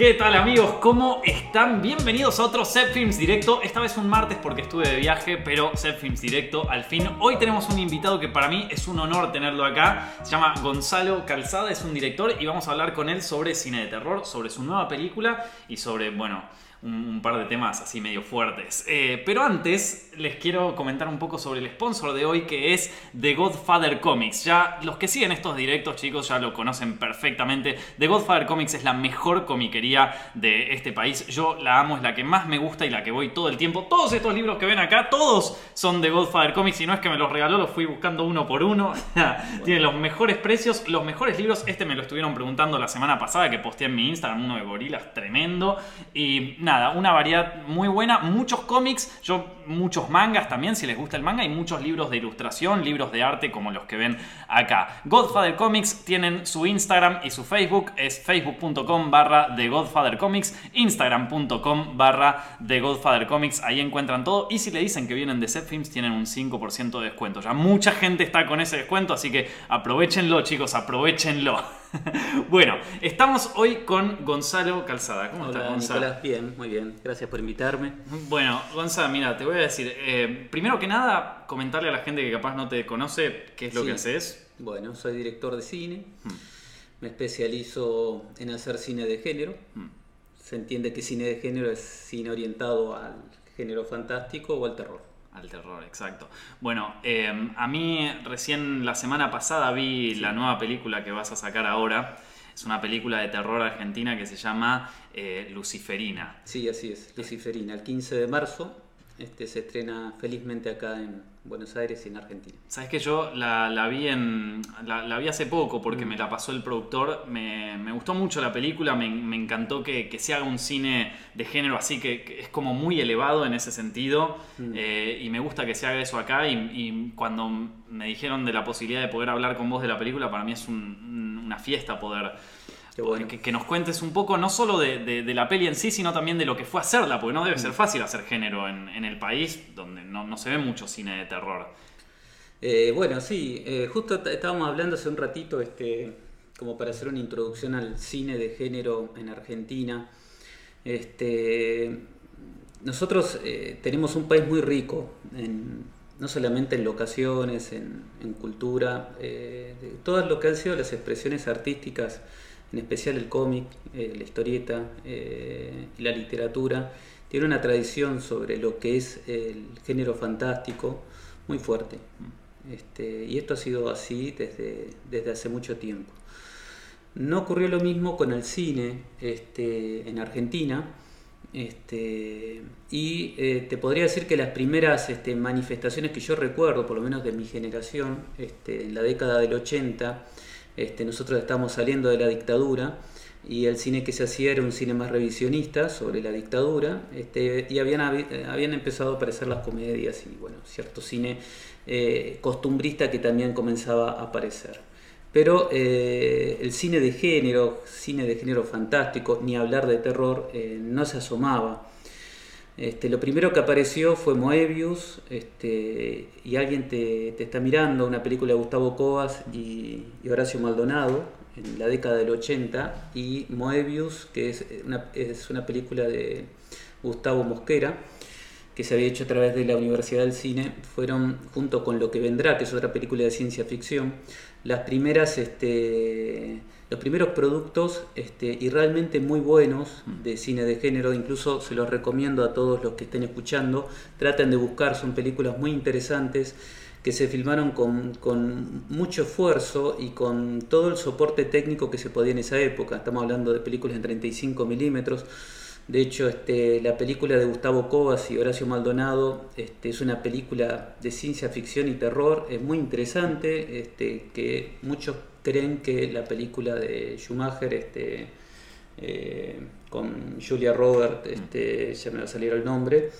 ¿Qué tal amigos? ¿Cómo están? Bienvenidos a otro Set Films Directo. Esta vez un martes porque estuve de viaje, pero Set Films Directo al fin. Hoy tenemos un invitado que para mí es un honor tenerlo acá. Se llama Gonzalo Calzada, es un director y vamos a hablar con él sobre cine de terror, sobre su nueva película y sobre, bueno, un, par de temas así medio fuertes. Eh, pero antes les quiero comentar un poco sobre el sponsor de hoy que es The Godfather Comics. Ya los que siguen estos directos chicos ya lo conocen perfectamente. The Godfather Comics es la mejor comiquería de este país. Yo la amo, es la que más me gusta y la que voy todo el tiempo. Todos estos libros que ven acá, todos son de Godfather Comics y no es que me los regaló, los fui buscando uno por uno. Tienen los mejores precios, los mejores libros. Este me lo estuvieron preguntando la semana pasada que posteé en mi Instagram, uno de gorilas tremendo. Y nada, una variedad muy buena, muchos cómics, yo muchos mangas también, si les gusta el manga, y muchos libros de ilustración, libros de arte como los que ven acá. Godfather Comics tienen su Instagram y su Facebook, es facebook.com barra The Godfather Comics, instagram.com barra The Godfather Comics, ahí encuentran todo, y si le dicen que vienen de Set Films, tienen un 5% de descuento. Ya mucha gente está con ese descuento, así que aprovechenlo chicos, aprovechenlo. bueno, estamos hoy con Gonzalo Calzada. ¿Cómo estás, Gonzalo? Nicolás, bien, muy bien. Gracias por invitarme. Bueno, Gonzalo, mira, te voy a decir, eh, primero que nada, comentarle a la gente que capaz no te conoce qué es lo que haces. Bueno, soy director de cine. Hmm. Me especializo en hacer cine de género. Hmm. Se entiende que cine de género es cine orientado al género fantástico o al terror. Al terror, exacto. Bueno, em, a mí recién la semana pasada vi la nueva película que vas a sacar ahora. Es una película de terror argentina que se llama eh, Luciferina. Sí, así es, Luciferina. El 15 de marzo este, se estrena felizmente acá en Buenos Aires y en Argentina. Sabes que yo la, vi en la, vi hace poco porque mm. me la pasó el productor. Me, gustó mucho la película, me, encantó que, se haga un cine de género así que, es como muy elevado en ese sentido. Mm. Eh, y me gusta que se haga eso acá. Y, cuando me dijeron de la posibilidad de poder hablar con vos de la película, para mí es una fiesta poder que, nos cuentes un poco, no solo de, la peli en sí, sino también de lo que fue hacerla, porque no debe ser mm. fácil hacer género en, el país donde no, se ve mucho cine de terror. Eh, bueno, sí, eh, justo estábamos hablando hace un ratito, este, como para hacer una introducción al cine de género en Argentina. Este, nosotros eh, tenemos un país muy rico, no solamente en locaciones, en, en cultura, de todas lo que han sido las expresiones artísticas en especial el cómic, eh, la historieta eh, y la literatura, tiene una tradición sobre lo que es el género fantástico muy fuerte. Este, y esto ha sido así desde, desde hace mucho tiempo. No ocurrió lo mismo con el cine este, en Argentina. Este, y eh, te podría decir que las primeras manifestaciones que yo recuerdo, por lo menos de mi generación, en la década del 80, este, nosotros estamos saliendo de la dictadura y el cine que se hacía era un cine más revisionista sobre la dictadura este, y habían, habían empezado a aparecer las comedias y bueno, cierto cine eh, costumbrista que también comenzaba a aparecer. Pero eh, el cine de género, cine de género fantástico, ni hablar de terror, eh, no se asomaba. Este, lo primero que apareció fue Moebius este, y alguien te, está mirando, una película de Gustavo Covas y, Horacio Maldonado en la década del 80 y Moebius, que es una, es una película de Gustavo Mosquera que se había hecho a través de la Universidad del Cine, fueron junto con Lo que vendrá, que es otra película de ciencia ficción, las primeras este, los primeros productos este, y realmente muy buenos de cine de género, incluso se los recomiendo a todos los que estén escuchando, traten de buscar, son películas muy interesantes que se filmaron con, mucho esfuerzo y con todo el soporte técnico que se podía en esa época, estamos hablando de películas en 35 milímetros, de hecho, este, la película de Gustavo Covas y Horacio Maldonado este, es una película de ciencia ficción y terror, es muy interesante, este, que muchos creen que la película de Schumacher, este, eh, con Julia Roberts, este, ya me va a salir el nombre,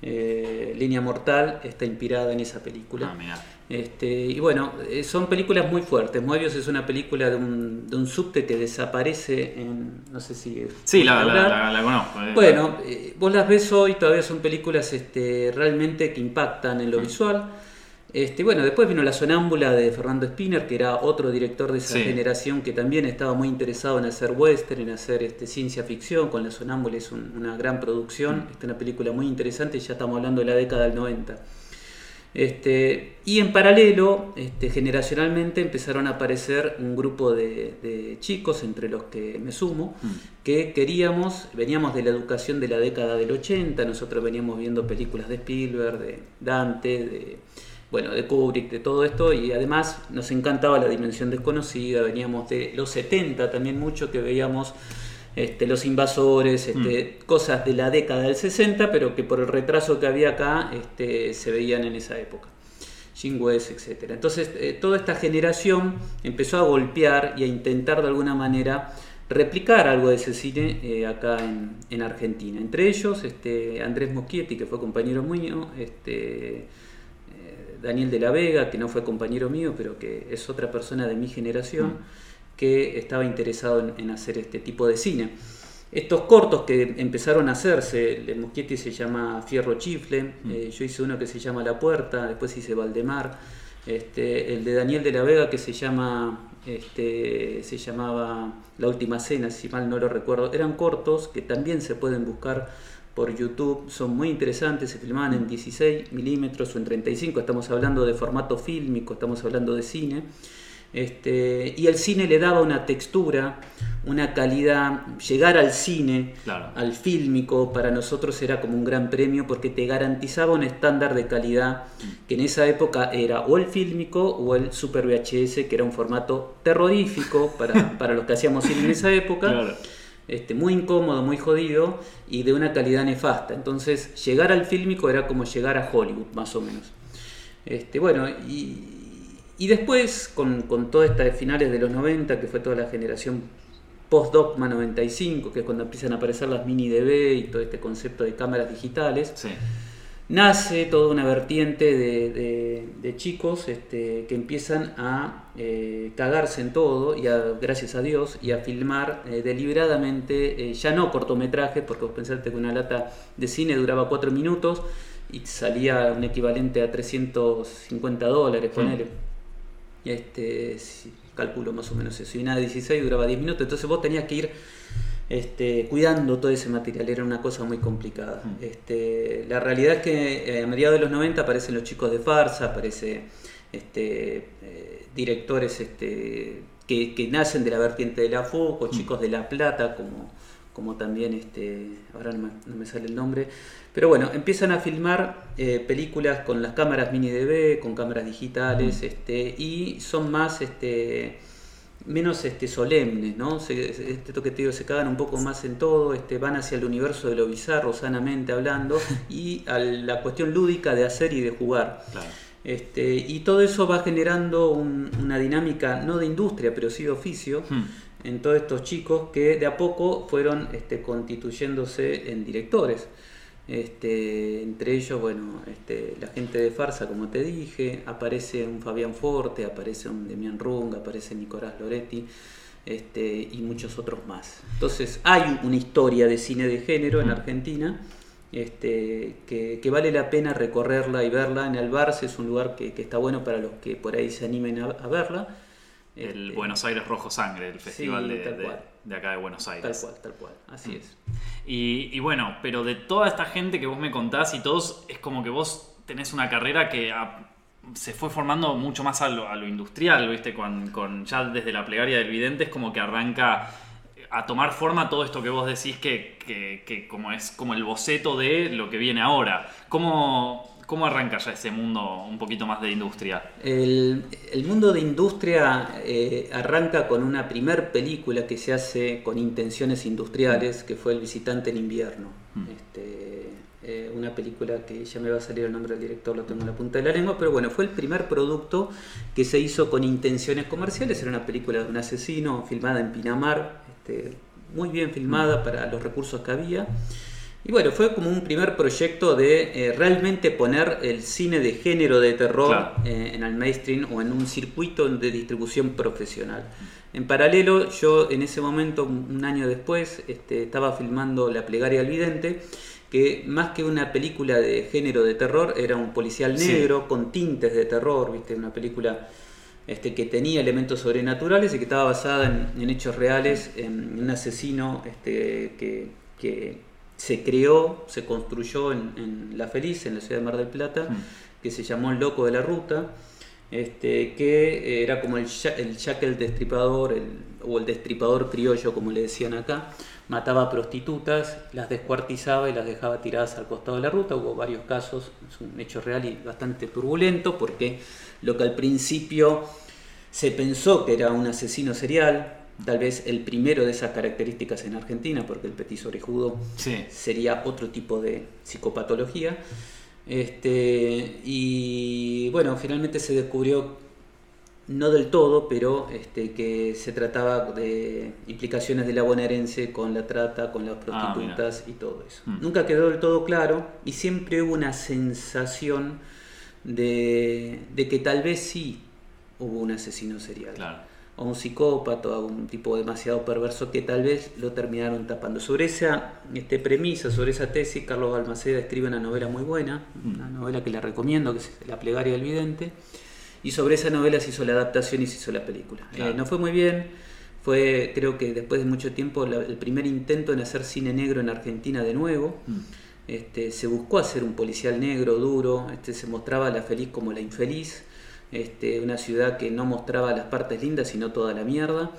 eh, Línea Mortal, está inspirada en esa película. Ah, este, y bueno, eh, son películas muy fuertes. Moebius es una película de un, de un subte que desaparece en. No sé si. Sí, la, la, conozco. Bueno, vos las ves hoy, todavía son películas este, realmente que impactan en lo mm. visual Este, bueno, después vino La Sonámbula de Fernando Spinner, que era otro director de esa Sí. generación que también estaba muy interesado en hacer western, en hacer este, ciencia ficción. Con La Sonámbula es un- una gran producción, Mm. es una película muy interesante, ya estamos hablando de la década del 90. Este, y en paralelo, este, generacionalmente empezaron a aparecer un grupo de, de chicos, entre los que me sumo, Mm. que queríamos, veníamos de la educación de la década del 80, nosotros veníamos viendo películas de Spielberg, de Dante, de, bueno, de Kubrick, de todo esto, y además nos encantaba la dimensión desconocida, veníamos de los 70 también mucho que veíamos este, los invasores, este, cosas de la década del 60, pero que por el retraso que había acá este, se veían en esa época. Jim West, etc. Entonces, eh, toda esta generación empezó a golpear y a intentar de alguna manera replicar algo de ese cine eh, acá en, en Argentina. Entre ellos, este, Andrés Moschietti, que fue compañero mío, este, Daniel de la Vega, que no fue compañero mío, pero que es otra persona de mi generación, que estaba interesado en, en hacer este tipo de cine. Estos cortos que empezaron a hacerse, el de Moschietti se llama Fierro Chifle, eh, yo hice uno que se llama La Puerta, después hice Valdemar, este, el de Daniel de la Vega que se llama este, se llamaba La Última Cena, si mal no lo recuerdo, eran cortos que también se pueden buscar por YouTube, son muy interesantes, se filmaban en 16 milímetros o en 35, estamos hablando de formato fílmico, estamos hablando de cine. Este, y el cine le daba una textura, una calidad. Llegar al cine, Claro. al fílmico, para nosotros era como un gran premio porque te garantizaba un estándar de calidad que en esa época era o el fílmico o el Super VHS, que era un formato terrorífico para, para los que hacíamos cine en esa época. Claro. Este, muy incómodo, muy jodido y de una calidad nefasta. Entonces, llegar al fílmico era como llegar a Hollywood, más o menos. Este, bueno, y, después, con, con toda esta de finales de los 90, que fue toda la generación post-Dogma 95, que es cuando empiezan a aparecer las mini DV y todo este concepto de cámaras digitales. Nace toda una vertiente de, de- de chicos este, que empiezan a eh, cagarse en todo, y a- gracias a Dios, y a filmar eh, deliberadamente, eh, ya no cortometrajes, porque vos pensaste que una lata de cine duraba cuatro minutos y salía un equivalente a 350 dólares, ponele. Este, si- calculo más o menos eso. Y una de 16 duraba 10 minutos, entonces vos tenías que ir este, cuidando todo ese material, era una cosa muy complicada. Mm. Este, la realidad es que eh, a mediados de los 90 aparecen los chicos de farsa, aparece este, eh, directores este, que, que nacen de la vertiente de la FUC, o chicos de La Plata, como, como también, este, ahora no me, no me sale el nombre, pero bueno, empiezan a filmar eh, películas con las cámaras mini DV, con cámaras digitales, este, y son más este, menos este, solemnes, ¿no? Se, se- esto que te digo, se cagan un poco más en todo, este, van hacia el universo de lo bizarro, sanamente hablando, y a la cuestión lúdica de hacer y de jugar. Claro. Este, y todo eso va generando un- una dinámica, no de industria, pero sí de oficio, Hmm. en todos estos chicos que de a poco fueron este, constituyéndose en directores. Este, entre ellos, bueno, este, la gente de farsa, como te dije, aparece un Fabián Forte, aparece un Demian Rung, aparece Nicolás Loretti este, y muchos otros más. Entonces, hay una historia de cine de género en Argentina este, que, que vale la pena recorrerla y verla. En el Barce es un lugar que, que está bueno para los que por ahí se animen a, a verla. El Este, Buenos Aires Rojo Sangre, el festival Sí, de. De acá de Buenos Tal Aires. cual, tal cual, así es. Y, y bueno, pero de toda esta gente que vos me contás y todos, es como que vos tenés una carrera que se fue formando mucho más a lo, a lo industrial, ¿viste? Con, con ya desde la plegaria del vidente es como que arranca a tomar forma todo esto que vos decís que, que- que como es como el boceto de lo que viene ahora. ¿Cómo, cómo arranca ya ese mundo un poquito más de industria? El, el mundo de industria eh, arranca con una primer película que se hace con intenciones industriales, que fue El visitante en invierno. Mm. Este, eh, una película que ya me va a salir el nombre del director, lo tengo en la punta de la lengua, pero bueno, fue el primer producto que se hizo con intenciones comerciales. Era una película de un asesino filmada en Pinamar, este, muy bien filmada para los recursos que había. Y bueno, fue como un primer proyecto de eh, realmente poner el cine de género de terror Claro. eh, en el mainstream o en un circuito de distribución profesional. En paralelo, yo en ese momento, un año después, este, estaba filmando La plegaria al vidente que más que una película de género de terror, era un policial negro con tintes de terror, ¿viste? Una película este, que tenía elementos sobrenaturales y que estaba basada en, hechos reales, en un asesino este, que, se creó, se construyó en, La Feliz, en la ciudad de Mar del Plata, mm. que se llamó El Loco de la Ruta, este, que era como el, el el Destripador, o el Destripador Criollo, como le decían acá, mataba prostitutas, las descuartizaba y las dejaba tiradas al costado de la ruta. Hubo varios casos, es un hecho real y bastante turbulento porque lo que al principio se pensó que era un asesino serial, tal vez el primero de esas características en Argentina, porque el petiso orejudo sería otro tipo de psicopatología. Este, y bueno, finalmente se descubrió no del todo, pero este, que se trataba de implicaciones de la bonaerense con la trata, con las ah, prostitutas y todo eso. Mm. Nunca quedó del todo claro y siempre hubo una sensación de, que tal vez sí hubo un asesino serial. O un psicópata, o un tipo demasiado perverso que tal vez lo terminaron tapando. Sobre esa este, premisa, sobre esa tesis, Carlos Balmaceda escribe una novela muy buena, mm. una novela que le recomiendo, que es La plegaria del vidente y sobre esa novela se hizo la adaptación y se hizo la película. Eh, no fue muy bien, fue creo que después de mucho tiempo el primer intento en hacer cine negro en Argentina de nuevo. Mm. Este, se buscó hacer un policial negro, duro, este, se mostraba la feliz como la infeliz, este, una ciudad que no mostraba las partes lindas sino toda la mierda.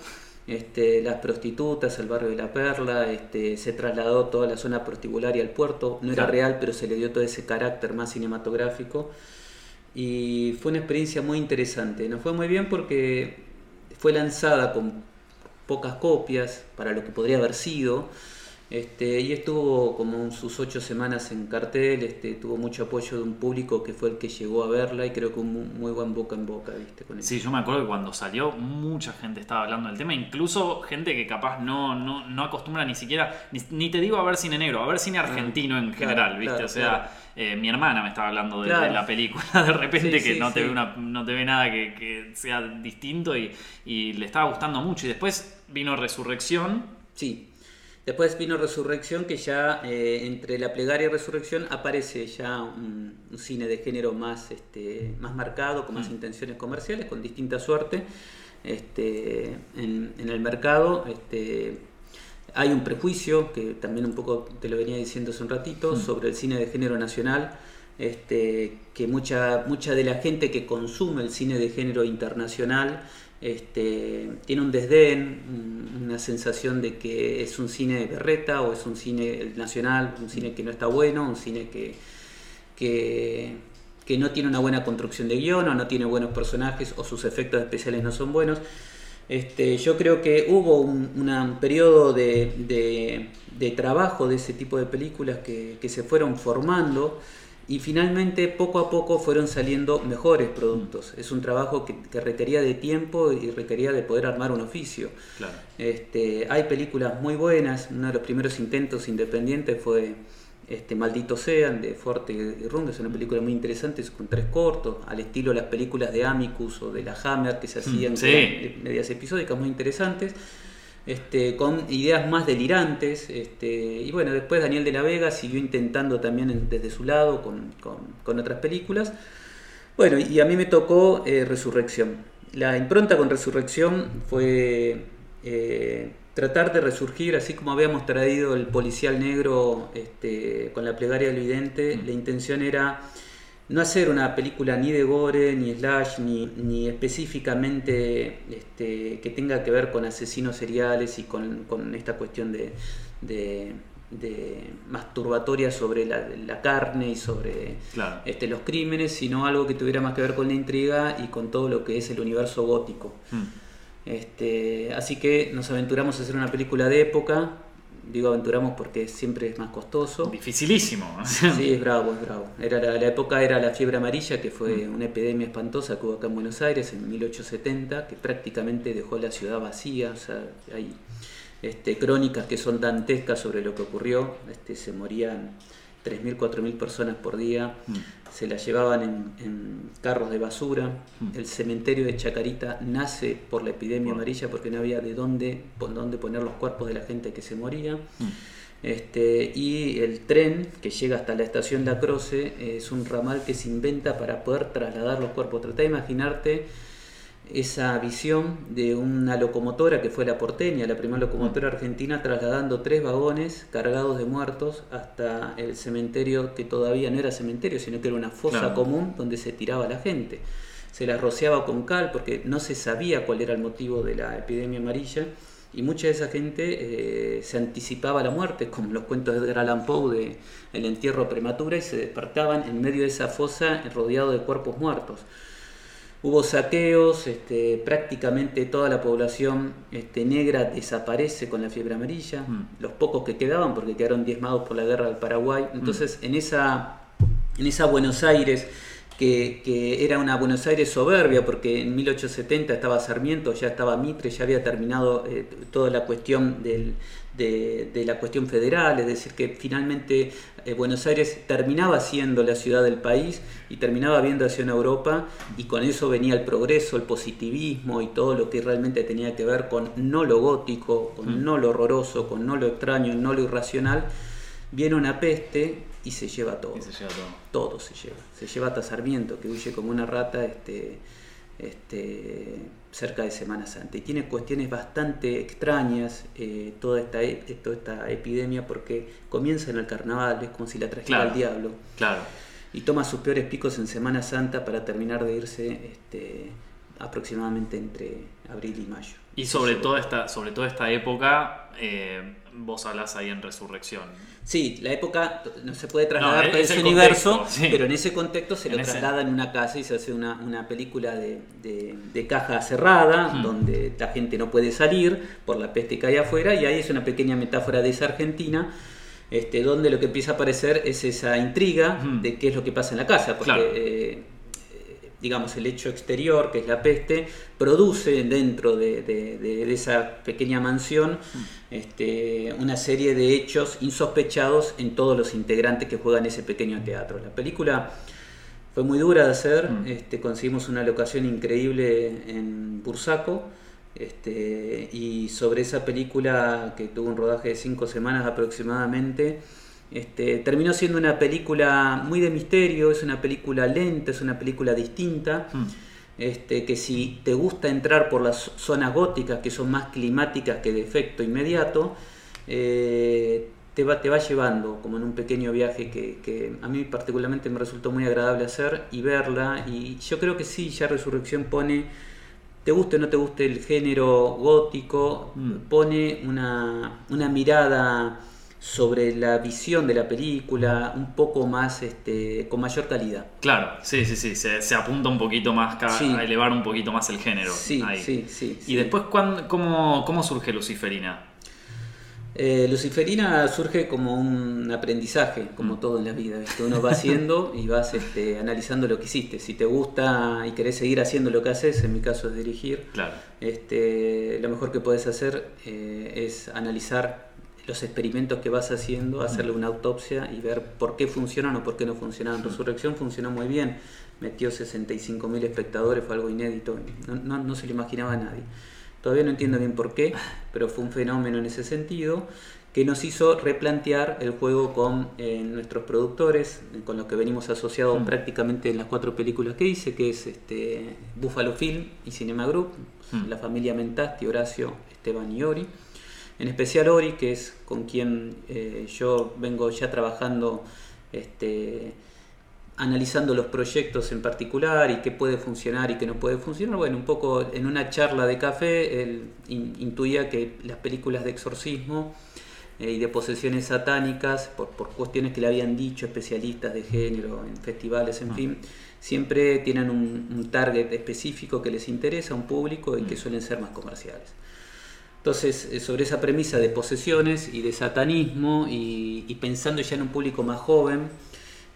Este, las prostitutas, el barrio de la Perla, este, se trasladó toda la zona prostibularia al puerto, no era real, pero se le dio todo ese carácter más cinematográfico y fue una experiencia muy interesante. Nos fue muy bien porque fue lanzada con pocas copias para lo que podría haber sido. Este, y estuvo como sus ocho semanas en cartel, este, tuvo mucho apoyo de un público que fue el que llegó a verla y creo que un muy, buen boca en boca, ¿viste? Con sí, yo me acuerdo que cuando salió mucha gente estaba hablando del tema, incluso gente que capaz no, no, acostumbra ni siquiera, ni, te digo a ver cine negro, a ver cine ah, argentino en general, ¿viste? o sea, eh, mi hermana me estaba hablando de, la película de repente que no, te ve una, no te ve nada que, sea distinto y, y le estaba gustando mucho y después vino Resurrección. Sí Después vino Resurrección, que ya eh, entre la plegaria y Resurrección aparece ya un, cine de género más, este, más marcado, con más mm. intenciones comerciales, con distinta suerte este, en, el mercado. Este, hay un prejuicio, que también un poco te lo venía diciendo hace un ratito, mm. sobre el cine de género nacional. Este, que mucha, mucha de la gente que consume el cine de género internacional este, tiene un desdén, una sensación de que es un cine de berreta o es un cine nacional, un cine que no está bueno, un cine que, que, no tiene una buena construcción de guion o no tiene buenos personajes o sus efectos especiales no son buenos. Este, yo creo que hubo un, periodo de, trabajo de ese tipo de películas que se fueron formando y finalmente poco a poco fueron saliendo mejores productos. Es un trabajo que, requería de tiempo y requería de poder armar un oficio. Este, hay películas muy buenas, uno de los primeros intentos independientes fue este, Maldito Sean de Forte y Rung, es una película muy interesante con tres cortos, al estilo de las películas de Amicus o de la Hammer que se hacían mm, medias episódicas muy interesantes. Este, con ideas más delirantes. Este, y bueno, después Daniel de la Vega siguió intentando también desde su lado con, otras películas. Bueno, y a mí me tocó eh, Resurrección. La impronta con Resurrección fue eh, tratar de resurgir, así como habíamos traído el policial negro este, con la plegaria del vidente, mm. la intención era no hacer una película ni de gore, ni slash, ni, específicamente este, que tenga que ver con asesinos seriales y con, esta cuestión de, de, masturbatoria sobre la, carne y sobre este, los crímenes, sino algo que tuviera más que ver con la intriga y con todo lo que es el universo gótico. Hmm. Este, así que nos aventuramos a hacer una película de época, digo aventuramos porque siempre es más costoso. Dificilísimo. Sí, es bravo, es bravo. Era la, época era la fiebre amarilla, que fue mm. una epidemia espantosa que hubo acá en Buenos Aires en 1870, que prácticamente dejó la ciudad vacía. O sea, hay este, crónicas que son dantescas sobre lo que ocurrió. Este, se morían 3.000, 4.000 personas por día, mm. se las llevaban en, carros de basura. Mm. El cementerio de Chacarita nace por la epidemia amarilla porque no había de dónde, dónde poner los cuerpos de la gente que se moría. Mm. Este, y el tren que llega hasta la estación La Croce es un ramal que se inventa para poder trasladar los cuerpos. Trata de imaginarte esa visión de una locomotora que fue la porteña, la primera locomotora argentina, trasladando tres vagones cargados de muertos hasta el cementerio que todavía no era cementerio, sino que era una fosa común donde se tiraba la gente. Se la rociaba con cal porque no se sabía cuál era el motivo de la epidemia amarilla y mucha de esa gente eh, se anticipaba a la muerte, como los cuentos de Edgar Allan Poe de el entierro prematura y se despertaban en medio de esa fosa rodeado de cuerpos muertos. Hubo saqueos, este, prácticamente toda la población este, negra desaparece con la fiebre amarilla, mm. los pocos que quedaban porque quedaron diezmados por la guerra del Paraguay. Entonces, mm. en, esa, en esa Buenos Aires que, era una Buenos Aires soberbia, porque en 1870 estaba Sarmiento, ya estaba Mitre, ya había terminado eh, toda la cuestión de, la cuestión federal, es decir, que finalmente eh, Buenos Aires terminaba siendo la ciudad del país y terminaba viendo hacia una Europa y con eso venía el progreso, el positivismo y todo lo que realmente tenía que ver con no lo gótico, con mm. no lo horroroso, con no lo extraño, no lo irracional. Viene una peste y se lleva todo. se lleva todo. Todo se lleva. Se lleva hasta Sarmiento, que huye como una rata este, este, cerca de Semana Santa. Y tiene cuestiones bastante extrañas eh, toda, esta, e, toda esta epidemia porque comienza en el carnaval, es como si la trajera al diablo. Claro. Y toma sus peores picos en Semana Santa para terminar de irse este, aproximadamente entre abril y mayo. Y sobre, toda esta, sobre toda esta época, eh, vos hablas ahí en Resurrección. Sí, la época no se puede trasladar no, ese universo, pero en ese contexto se lo traslada en una casa y se hace una, película de, caja cerrada, donde la gente no puede salir por la peste que hay afuera, y ahí es una pequeña metáfora de esa Argentina. Este, donde lo que empieza a aparecer es esa intriga de qué es lo que pasa en la casa, porque eh, digamos, el hecho exterior, que es la peste, produce dentro de, esa pequeña mansión este, una serie de hechos insospechados en todos los integrantes que juegan ese pequeño teatro. La película fue muy dura de hacer, mm. este, conseguimos una locación increíble en Bursaco. Este, y sobre esa película que tuvo un rodaje de cinco semanas aproximadamente, este, terminó siendo una película muy de misterio, es una película lenta, es una película distinta. Hmm. Este, que si te gusta entrar por las zonas góticas, que son más climáticas que de efecto inmediato, eh, te, va, te va llevando como en un pequeño viaje que, a mí particularmente me resultó muy agradable hacer y verla. Y yo creo que sí, ya Resurrección pone, te guste o no te guste el género gótico, hmm. pone una, una mirada sobre la visión de la película un poco más, este, con mayor calidad. Claro, sí, sí, sí, se, apunta un poquito más a elevar un poquito más el género. Sí, sí, sí. ¿Y después cómo, cómo surge Luciferina? Eh, Luciferina surge como un aprendizaje, como mm. todo en la vida. Uno va haciendo y vas este, analizando lo que hiciste. Si te gusta y querés seguir haciendo lo que haces, en mi caso es dirigir, claro. este, lo mejor que puedes hacer eh, es analizar los experimentos que vas haciendo, hacerle una autopsia y ver por qué funcionan o por qué no funcionan. Resurrección funcionó muy bien, metió 65.000 espectadores, fue algo inédito, no, se lo imaginaba a nadie. Todavía no entiendo bien por qué, pero fue un fenómeno en ese sentido que nos hizo replantear el juego con eh, nuestros productores, con los que venimos asociados mm. prácticamente en las cuatro películas que hice, que es este, Buffalo Film y Cinema Group, mm. la familia Mentasti, Horacio, Esteban y Ori en especial Ori, que es con quien eh, yo vengo ya trabajando, este, analizando los proyectos en particular y qué puede funcionar y qué no puede funcionar. Bueno, un poco en una charla de café, él intuía que las películas de exorcismo eh, y de posesiones satánicas, por, cuestiones que le habían dicho especialistas de género en festivales, en ah. fin, siempre tienen un, un target específico que les interesa, un público y que mm. suelen ser más comerciales. Entonces, eh, sobre esa premisa de posesiones y de satanismo y, pensando ya en un público más joven,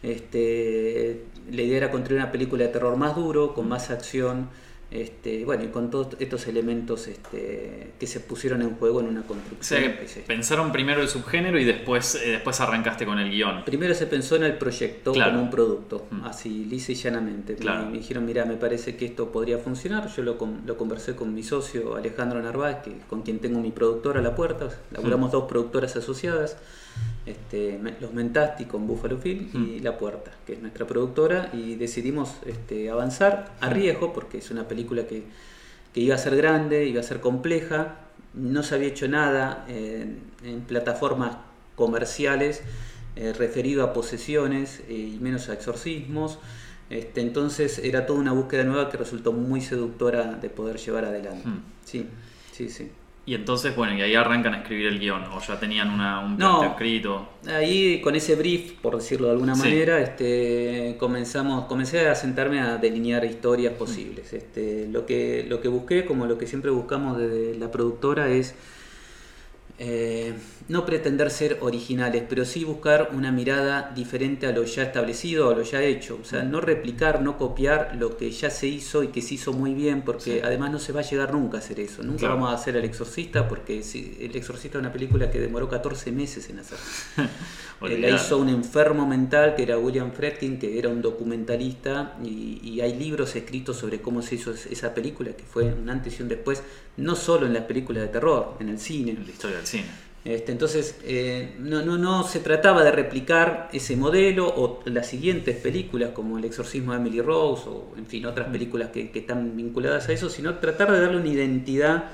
este, la idea era construir una película de terror más duro, con más acción, Este, bueno, y con todos estos elementos este, que se pusieron en juego en una construcción. pensaron primero el subgénero y después, eh, después arrancaste con el guion. Primero se pensó en el proyecto como un producto, mm. así lisa y llanamente. Me, dijeron, mira, me parece que esto podría funcionar. Yo lo, lo conversé con mi socio Alejandro Narváez, que, con quien tengo mi productora a la puerta. Laburamos mm. dos productoras asociadas este, Los Mentasti con Buffalo Phil y mm. La Puerta, que es nuestra productora, y decidimos avanzar a riesgo, porque es una película que, iba a ser grande, iba a ser compleja, no se había hecho nada en, plataformas comerciales eh, referido a posesiones eh, y menos a exorcismos. Este, entonces era toda una búsqueda nueva que resultó muy seductora de poder llevar adelante. Mm. Sí, sí, sí. Y entonces, bueno, y ahí arrancan a escribir el guion, o ya tenían una, un no, escrito. Ahí con ese brief, por decirlo de alguna manera, este, comenzamos, comencé a sentarme a delinear historias posibles. Este, lo, que, lo que busqué, como lo que siempre buscamos desde la productora, es eh, no pretender ser originales, pero sí buscar una mirada diferente a lo ya establecido, a lo ya hecho. O sea, no replicar, no copiar lo que ya se hizo y que se hizo muy bien, porque además no se va a llegar nunca a hacer eso. Nunca vamos a hacer El Exorcista, porque El Exorcista es una película que demoró 14 meses en hacer. Eh, la hizo un enfermo mental que era William Fredkin, que era un documentalista, y, y, hay libros escritos sobre cómo se hizo esa película, que fue un antes y un después, no solo en las películas de terror, en el cine. En la historia del cine este, entonces, eh, no, no, no, se trataba de replicar ese modelo o las siguientes películas como El exorcismo de Emily Rose o, en fin, otras mm. películas que, están vinculadas a eso, sino tratar de darle una identidad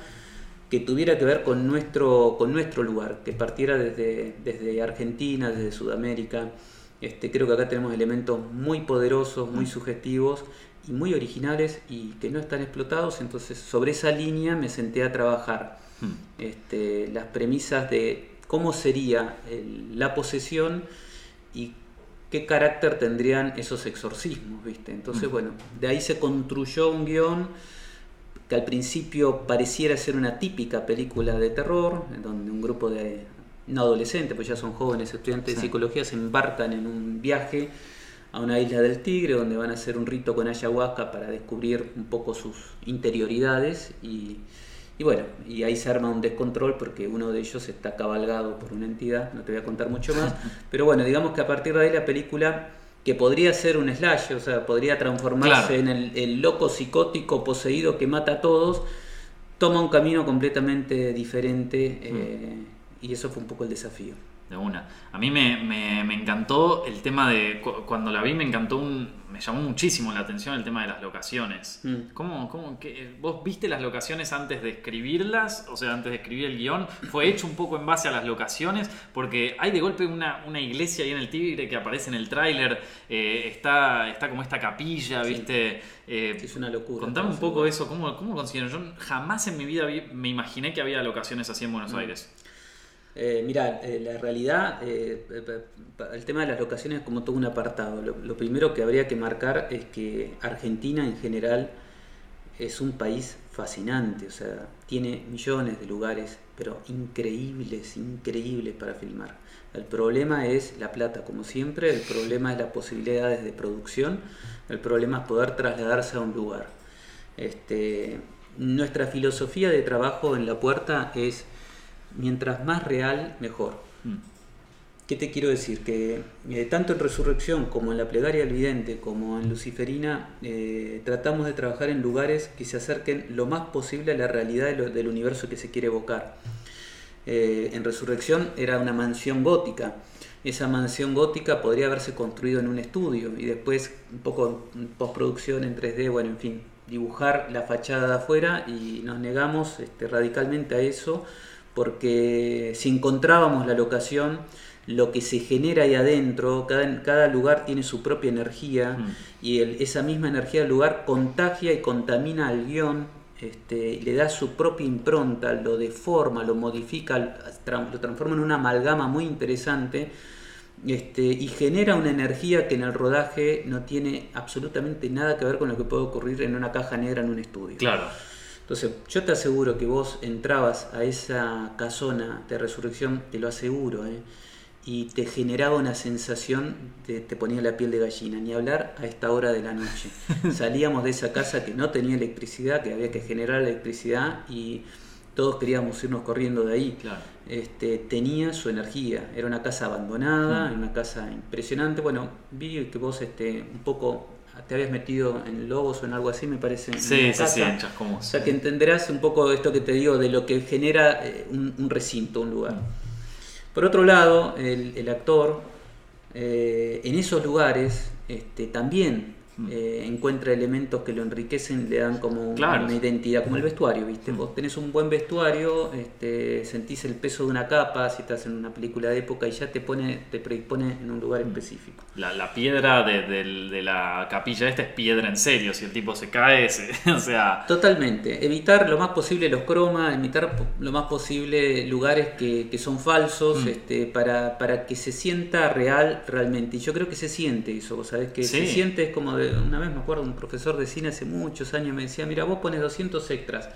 que tuviera que ver con nuestro, con nuestro lugar, que partiera desde, desde Argentina, desde Sudamérica. Este, creo que acá tenemos elementos muy poderosos, muy mm. sugestivos y muy originales y que no están explotados, entonces sobre esa línea me senté a trabajar. Hmm. este, las premisas de cómo sería la posesión y qué carácter tendrían esos exorcismos, ¿viste? Entonces, hmm. bueno, de ahí se construyó un guion que al principio pareciera ser una típica película de terror, en donde un grupo de, no adolescentes, pues ya son jóvenes estudiantes de psicología, se embarcan en un viaje a una isla del Tigre, donde van a hacer un rito con ayahuasca para descubrir un poco sus interioridades y y bueno, y ahí se arma un descontrol porque uno de ellos está cabalgado por una entidad, no te voy a contar mucho más, pero bueno, digamos que a partir de ahí la película, que podría ser un slash, o sea, podría transformarse en el, loco psicótico poseído que mata a todos, toma un camino completamente diferente mm. eh, y eso fue un poco el desafío de una. A mí me, encantó el tema de. Cuando la vi, me encantó un. Me llamó muchísimo la atención el tema de las locaciones. Mm. ¿Cómo, cómo que, ¿Vos viste las locaciones antes de escribirlas? O sea, antes de escribir el guion. ¿Fue hecho un poco en base a las locaciones? Porque hay de golpe una, una iglesia ahí en el Tigre que aparece en el tráiler. Eh, está, está como esta capilla, ¿viste? Eh, es una locura. Contame un poco eso. ¿Cómo, ¿Cómo consiguieron? Yo jamás en mi vida me imaginé que había locaciones así en Buenos mm. Aires. Eh, mira, eh, la realidad, eh, el tema de las locaciones es como todo un apartado. Lo, primero que habría que marcar es que Argentina en general es un país fascinante, o sea, tiene millones de lugares, pero increíbles, increíbles para filmar. El problema es la plata, como siempre, el problema es las posibilidades de producción, el problema es poder trasladarse a un lugar. Este, nuestra filosofía de trabajo en la puerta es mientras más real, mejor. Mm. ¿Qué te quiero decir? Que eh, tanto en Resurrección como en la Plegaria del Vidente, como en Luciferina, eh, tratamos de trabajar en lugares que se acerquen lo más posible a la realidad del universo que se quiere evocar. Eh, en Resurrección era una mansión gótica. Esa mansión gótica podría haberse construido en un estudio y después un poco postproducción en 3D, bueno, en fin, dibujar la fachada de afuera y nos negamos este, radicalmente a eso porque si encontrábamos la locación, lo que se genera ahí adentro, cada, cada lugar tiene su propia energía mm. y esa misma energía del lugar contagia y contamina al guion, este, le da su propia impronta, lo deforma, lo modifica, lo transforma en una amalgama muy interesante este, y genera una energía que en el rodaje no tiene absolutamente nada que ver con lo que puede ocurrir en una caja negra en un estudio. Claro. Entonces, yo te aseguro que vos entrabas a esa casona de resurrección, te lo aseguro, ¿eh? y te generaba una sensación, de, te ponía la piel de gallina, ni hablar a esta hora de la noche. Salíamos de esa casa que no tenía electricidad, que había que generar electricidad y todos queríamos irnos corriendo de ahí. Este, tenía su energía, era una casa abandonada, mm. una casa impresionante. Bueno, vi que vos este, un poco te habías metido en Lobos o en algo así, me parece. Sí, sí, sí. O sea, que entenderás un poco esto que te digo de lo que genera eh, un, recinto, un lugar. Por otro lado, el, actor eh, en esos lugares este, también. Eh, encuentra elementos que lo enriquecen, le dan como una identidad, como el vestuario, ¿viste? Mm. Vos tenés un buen vestuario, este, sentís el peso de una capa, si estás en una película de época y ya te pone, te predispone en un lugar mm. específico. La, piedra de, la capilla esta es piedra en serio, si el tipo se cae, o sea... Totalmente, evitar lo más posible los cromas, evitar lo más posible lugares que, son falsos, este, para, para que se sienta real realmente. Y yo creo que se siente eso, vos sabés que se siente es como de una vez me acuerdo un profesor de cine hace muchos años me decía, mira, vos pones 200 extras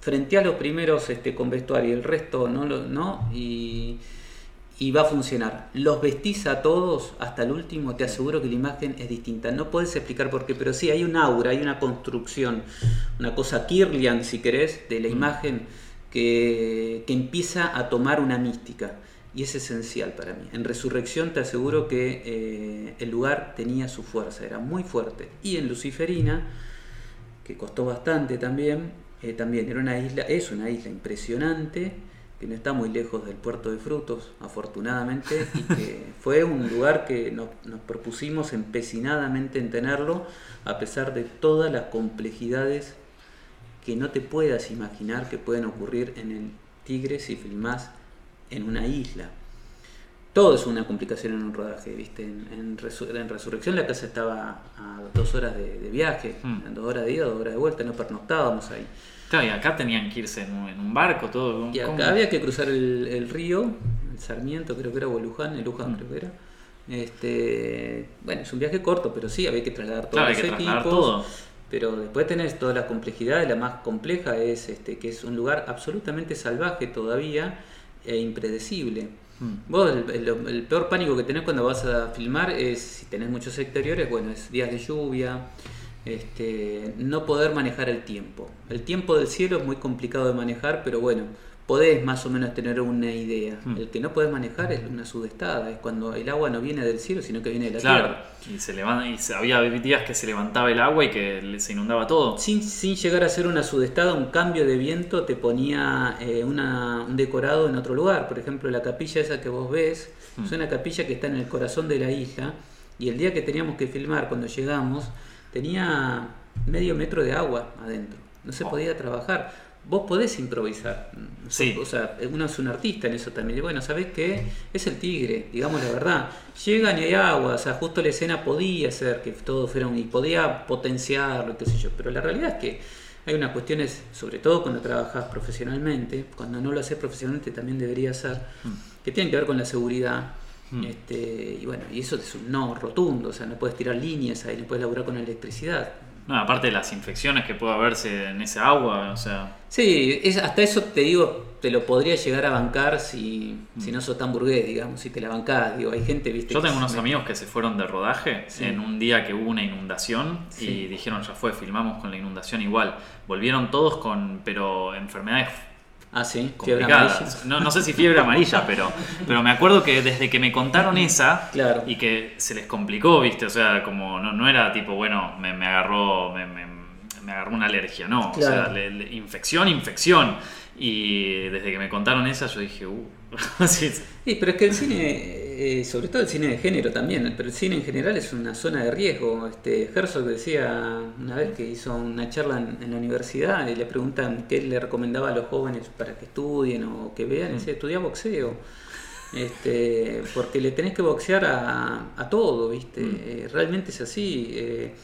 frente a los primeros este, con vestuario y el resto no, no y, va a funcionar. Los vestís a todos hasta el último, te aseguro que la imagen es distinta. No puedes explicar por qué, pero sí hay un aura, hay una construcción, una cosa Kirlian, si querés, de la mm. imagen que, que empieza a tomar una mística y es esencial para mí. En Resurrección te aseguro que eh, el lugar tenía su fuerza, era muy fuerte. Y en Luciferina, que costó bastante también, eh, también era una isla, es una isla impresionante, que no está muy lejos del puerto de frutos, afortunadamente, y que fue un lugar que nos, nos propusimos empecinadamente en tenerlo, a pesar de todas las complejidades que no te puedas imaginar que pueden ocurrir en el Tigre si filmás en una isla. Todo es una complicación en un rodaje, ¿viste? En, Resurrección la casa estaba a dos horas de, viaje, hmm. dos horas de ida, dos horas de vuelta, no pernoctábamos ahí. Claro, y acá tenían que irse en un, barco, todo. Y acá había que cruzar el, río, el Sarmiento, creo que era, o el Luján, el Luján hmm. creo que era. Este, bueno, es un viaje corto, pero sí, había que trasladar todos los equipos. Todo. Pero después tenés toda la complejidad, la más compleja es este, que es un lugar absolutamente salvaje todavía e impredecible. Hmm. Vos, el, peor pánico que tenés cuando vas a filmar es, si tenés muchos exteriores, bueno, es días de lluvia, este, no poder manejar el tiempo. El tiempo del cielo es muy complicado de manejar, pero bueno, podés más o menos tener una idea. Hmm. El que no podés manejar es una sudestada, es cuando el agua no viene del cielo, sino que viene de la tierra. Y, se levanta, y había días que se levantaba el agua y que se inundaba todo. Sin, sin llegar a ser una sudestada, un cambio de viento te ponía eh, un decorado en otro lugar. Por ejemplo, la capilla esa que vos ves, hmm. es una capilla que está en el corazón de la isla. Y el día que teníamos que filmar, cuando llegamos, tenía medio metro de agua adentro. No se podía trabajar vos podés improvisar. Sí. O sea, uno es un artista en eso también. Y bueno, ¿sabés qué? Es el tigre, digamos la verdad. Llegan y hay agua, o sea, justo la escena podía ser que todo fuera un... y podía potenciarlo, qué sé yo. Pero la realidad es que hay unas cuestiones, sobre todo cuando trabajas profesionalmente, cuando no lo haces profesionalmente también debería ser, mm. que tienen que ver con la seguridad. Mm. Este, y bueno, y eso es un no rotundo, o sea, no puedes tirar líneas ahí, no puedes laburar con electricidad. No, aparte de las infecciones que puede haberse en ese agua, o sea. Sí, es, hasta eso te digo, te lo podría llegar a bancar si, si no sos tan burgués, digamos, si te la bancás. Digo, hay gente, viste. Yo tengo unos amigos que se fueron de rodaje en un día que hubo una inundación y dijeron, ya fue, filmamos con la inundación igual. Volvieron todos con, pero enfermedades Ah, sí, fiebre amarilla. No, no, sé si fiebre amarilla, pero, pero me acuerdo que desde que me contaron esa claro. y que se les complicó, ¿viste? O sea, como no, no era tipo, bueno, me, me agarró me, me, agarró una alergia, no. O sea, infección, infección. Y desde que me contaron esa, yo dije, uh. sí, pero es que el cine, eh, sobre todo el cine de género también, pero el cine en general es una zona de riesgo. Este, Herzog decía una vez que hizo una charla en, la universidad y le preguntan qué le recomendaba a los jóvenes para que estudien o que vean, y decía, estudia boxeo. Este, porque le tenés que boxear a, todo, ¿viste? Mm. Eh, realmente es así. Eh,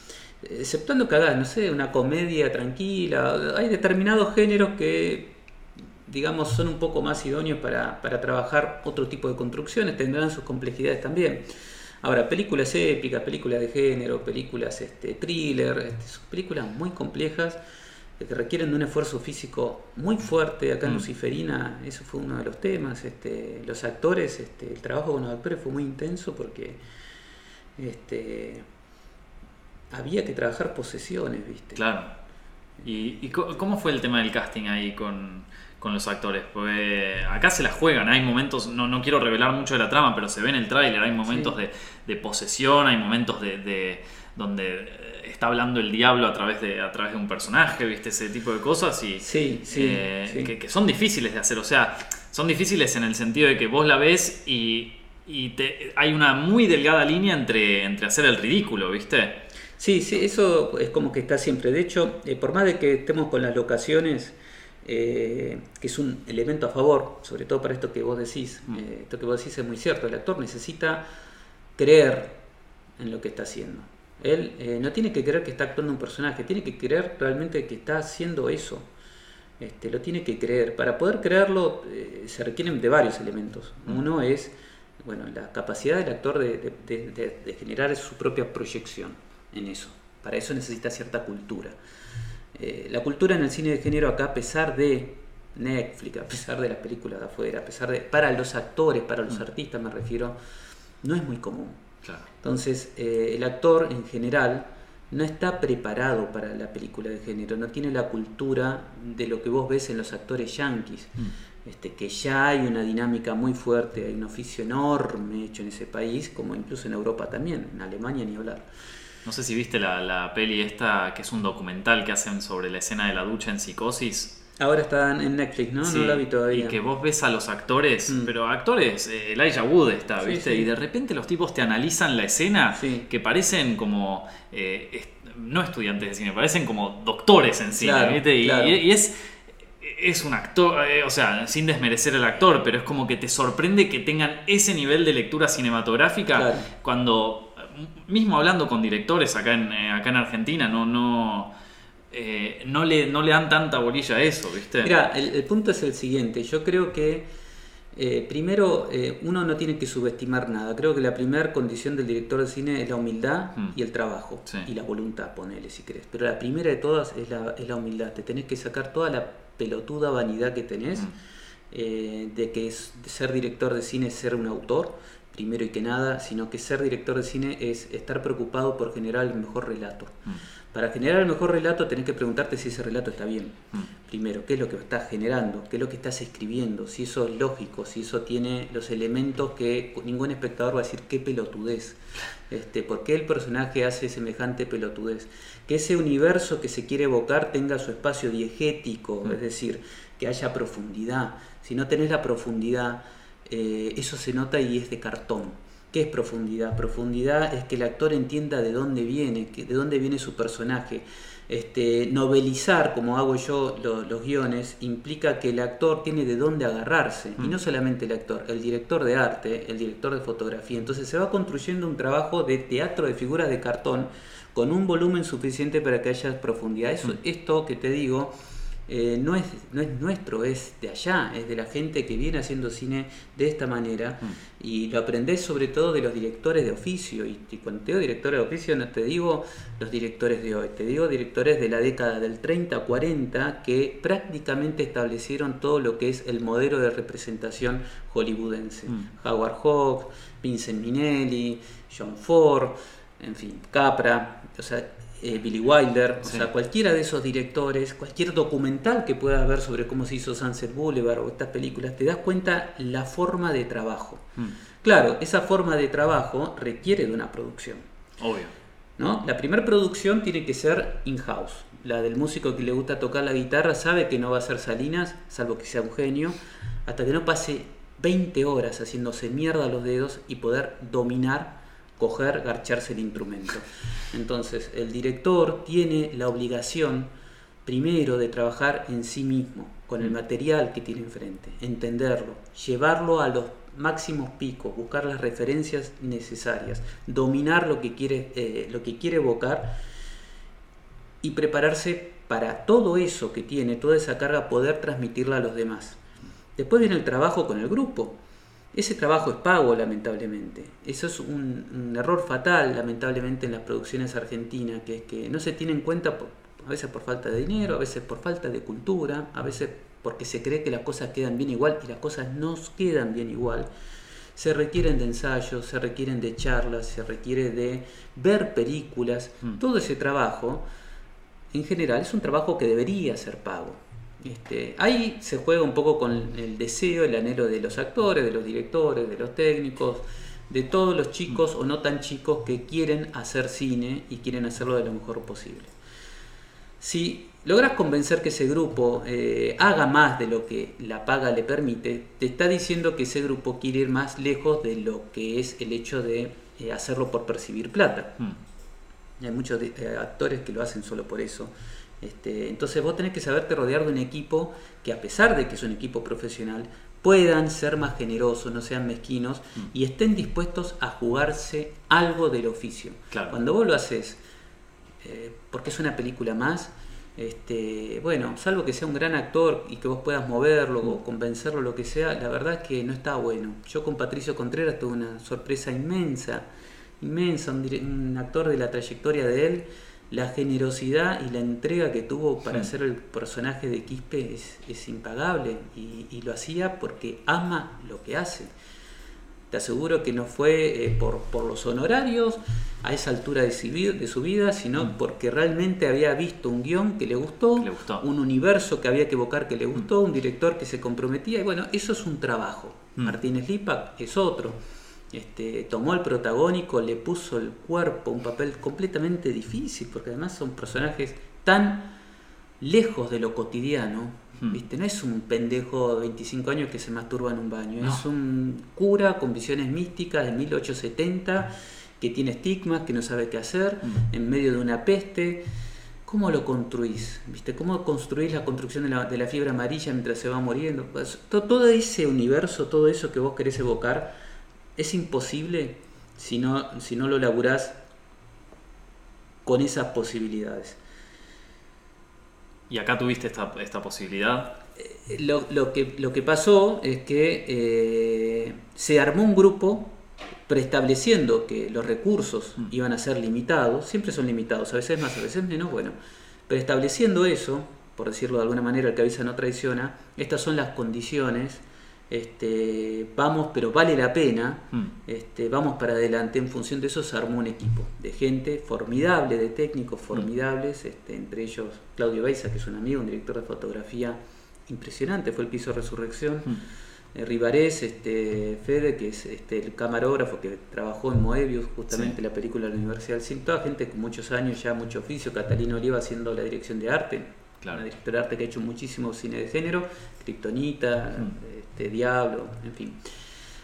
exceptuando que hagas, no sé, una comedia tranquila, hay determinados géneros que digamos, son un poco más idóneos para, trabajar otro tipo de construcciones, tendrán sus complejidades también. Ahora, películas épicas, películas de género, películas este, thriller, este, son películas muy complejas que requieren de un esfuerzo físico muy fuerte. Acá en Mm. Luciferina, eso fue uno de los temas. Este, los actores, este, el trabajo con los actores fue muy intenso porque este, había que trabajar posesiones, ¿viste? Claro. ¿Y, y cómo fue el tema del casting ahí con, con los actores? Porque acá se la juegan, hay momentos, no, no quiero revelar mucho de la trama, pero se ve en el tráiler, hay momentos Sí. de, de posesión, hay momentos de, de- donde eh, está hablando el diablo a través de, a través de un personaje, ¿viste? Ese tipo de cosas y Sí, sí, eh. Que, que son difíciles de hacer, o sea, son difíciles en el sentido de que vos la ves y, y te- hay una muy delgada línea entre, entre hacer el ridículo, ¿viste? Sí, sí, eso es como que está siempre. De hecho, eh, por más de que estemos con las locaciones, eh, que es un elemento a favor, sobre todo para esto que vos decís, Mm. eh, esto que vos decís es muy cierto, el actor necesita creer en lo que está haciendo. Él eh, no tiene que creer que está actuando un personaje, tiene que creer realmente que está haciendo eso. Este, lo tiene que creer. Para poder creerlo se requieren de varios elementos. Mm. Uno es bueno, la capacidad del actor de, de- de- de- de generar su propia proyección en eso. Para eso necesita cierta cultura. Eh, la cultura en el cine de género acá, a pesar de Netflix, a pesar de las películas de afuera, a pesar de... Para los actores, para los Mm. artistas me refiero, no es muy común. Claro. Entonces, eh, el actor en general no está preparado para la película de género, no tiene la cultura de lo que vos ves en los actores yanquis, Mm. este, que ya hay una dinámica muy fuerte, hay un oficio enorme hecho en ese país, como incluso en Europa también, en Alemania ni hablar. No sé si viste la, la peli esta, que es un documental que hacen sobre la escena de la ducha en psicosis. Ahora está en Netflix, ¿no? Sí, no la vi todavía. Y que vos ves a los actores, Mm. pero actores, eh, Elijah Wood está, Sí, ¿viste? sí. Y de repente los tipos te analizan la escena que parecen como, eh, est- no estudiantes de cine, parecen como doctores en cine, Claro, ¿viste? Y, claro. y- y es, es un actor, eh, o sea, sin desmerecer al actor, pero es como que te sorprende que tengan ese nivel de lectura cinematográfica Claro. cuando, mismo hablando con directores acá en, eh, acá en Argentina, no, no, eh, no, le, no le dan tanta bolilla a eso, ¿viste? Mira, el, el punto es el siguiente. Yo creo que eh, primero eh, uno no tiene que subestimar nada. Creo que la primera condición del director de cine es la humildad Mm. y el trabajo Sí. y la voluntad, ponele si querés. Pero la primera de todas es la, es la humildad. Te tenés que sacar toda la pelotuda vanidad que tenés Mm. eh, de que es, de ser director de cine es ser un autor, primero y que nada, sino que ser director de cine es estar preocupado por generar el mejor relato. Mm. Para generar el mejor relato tenés que preguntarte si ese relato está bien. Mm. Primero, ¿qué es lo que estás generando? ¿Qué es lo que estás escribiendo? Si eso es lógico, si eso tiene los elementos que ningún espectador va a decir qué pelotudez. Este, ¿Por qué el personaje hace semejante pelotudez? Que ese universo que se quiere evocar tenga su espacio diegético, Mm. es decir, que haya profundidad. Si no tenés la profundidad, eh, eso se nota y es de cartón. ¿Qué es profundidad? Profundidad es que el actor entienda de dónde viene, que, de dónde viene su personaje. Este, novelizar, como hago yo lo- los guiones, implica que el actor tiene de dónde agarrarse. Y Mm. no solamente el actor, el director de arte, el director de fotografía. Entonces se va construyendo un trabajo de teatro de figuras de cartón con un volumen suficiente para que haya profundidad. Eso, Mm. Esto que te digo eh, no, es, no es nuestro, es de allá, es de la gente que viene haciendo cine de esta manera. Mm. Y lo aprendés sobre todo de los directores de oficio. Y, y cuando te digo directores de oficio, no te digo los directores de hoy, te digo directores de la década del 30, 40, que prácticamente establecieron todo lo que es el modelo de representación hollywoodense. Mm. Howard Hawks, Vincent Minnelli, John Ford, en fin, Capra, o sea, eh, Billy Wilder, o sea, cualquiera de esos directores, cualquier documental que puedas ver sobre cómo se hizo Sunset Boulevard o estas películas, te das cuenta la forma de trabajo. Mm. Claro, esa forma de trabajo requiere de una producción. Obvio. ¿no? La primera producción tiene que ser in-house. La del músico que le gusta tocar la guitarra sabe que no va a ser Salinas, salvo que sea un genio, hasta que no pase 20 horas haciéndose mierda los dedos y poder dominar, coger, garcharse el instrumento. Entonces, el director tiene la obligación primero de trabajar en sí mismo, con el material que tiene enfrente, entenderlo, llevarlo a los máximos picos, buscar las referencias necesarias, dominar lo que quiere, eh, lo que quiere evocar y prepararse para todo eso que tiene, toda esa carga, poder transmitirla a los demás. Después viene el trabajo con el grupo. Ese trabajo es pago, lamentablemente. Eso es un, un error fatal, lamentablemente, en las producciones argentinas, que es que no se tiene en cuenta, por- A veces por falta de dinero, a veces por falta de cultura, a veces porque se cree que las cosas quedan bien igual y las cosas no quedan bien igual. Se requieren de ensayos, se requieren de charlas, se requiere de ver películas. Mm. Todo ese trabajo, en general, es un trabajo que debería ser pago. Este, ahí se juega un poco con el deseo, el anhelo de los actores, de los directores, de los técnicos, de todos los chicos o no tan chicos que quieren hacer cine y quieren hacerlo de lo mejor posible. Si logras convencer que ese grupo eh, haga más de lo que la paga le permite, te está diciendo que ese grupo quiere ir más lejos de lo que es el hecho de eh, hacerlo por percibir plata. Mm. Hay muchos eh, actores que lo hacen solo por eso. Este, entonces vos tenés que saberte rodear de un equipo que a pesar de que es un equipo profesional, puedan ser más generosos, no sean mezquinos Mm. y estén dispuestos a jugarse algo del oficio. Claro. Cuando vos lo haces eh, porque es una película más, este, bueno, salvo que sea un gran actor y que vos puedas moverlo Mm. o convencerlo, lo que sea, la verdad es que no está bueno. Yo con Patricio Contreras tuve una sorpresa inmensa, inmensa, un, un actor de la trayectoria de él, la generosidad y la entrega que tuvo para Sí. hacer el personaje de Quispe es, es impagable y, y lo hacía porque ama lo que hace. Te aseguro que no fue eh, por, por los honorarios a esa altura de, de su vida, sino Mm. porque realmente había visto un guion que le gustó, Que le gustó. un universo que había que evocar que le gustó, un director que se comprometía. Y bueno, eso es un trabajo. Mm. Martínez Lipak es otro. Este, tomó el protagónico, le puso el cuerpo, un papel completamente difícil, porque además son personajes tan lejos de lo cotidiano. Hmm. ¿viste? No es un pendejo de 25 años que se masturba en un baño, No. es un cura con visiones místicas de 1870 que tiene estigmas, que no sabe qué hacer, Hmm. en medio de una peste. ¿Cómo lo construís? ¿Viste? ¿Cómo construís la construcción de la, de la fiebre amarilla mientras se va muriendo? Pues, to- todo ese universo, todo eso que vos querés evocar, es imposible si no, si no lo laburás con esas posibilidades. Y acá tuviste esta, esta posibilidad. Eh, Lo, lo que, lo que pasó es que eh, se armó un grupo preestableciendo que los recursos Mm. iban a ser limitados, siempre son limitados, a veces más, a veces menos, bueno, preestableciendo eso, por decirlo de alguna manera, el que avisa no traiciona, estas son las condiciones, este, vamos, pero vale la pena, Mm. este, vamos para adelante, en función de eso se armó un equipo de gente formidable, de técnicos formidables, este, entre ellos Claudio Beiza, que es un amigo, un director de fotografía impresionante, fue el hizo Resurrección, Mm. eh, Rivarés, este, Fede, que es este, el camarógrafo que trabajó en Moebius, justamente Sí. la película de la Universidad del Cine, toda gente con muchos años, ya mucho oficio, Catalina Oliva haciendo la dirección de arte, Claro. una directora de arte que ha hecho muchísimo cine de género, Kryptonita, Mm. Este, Diablo, en fin.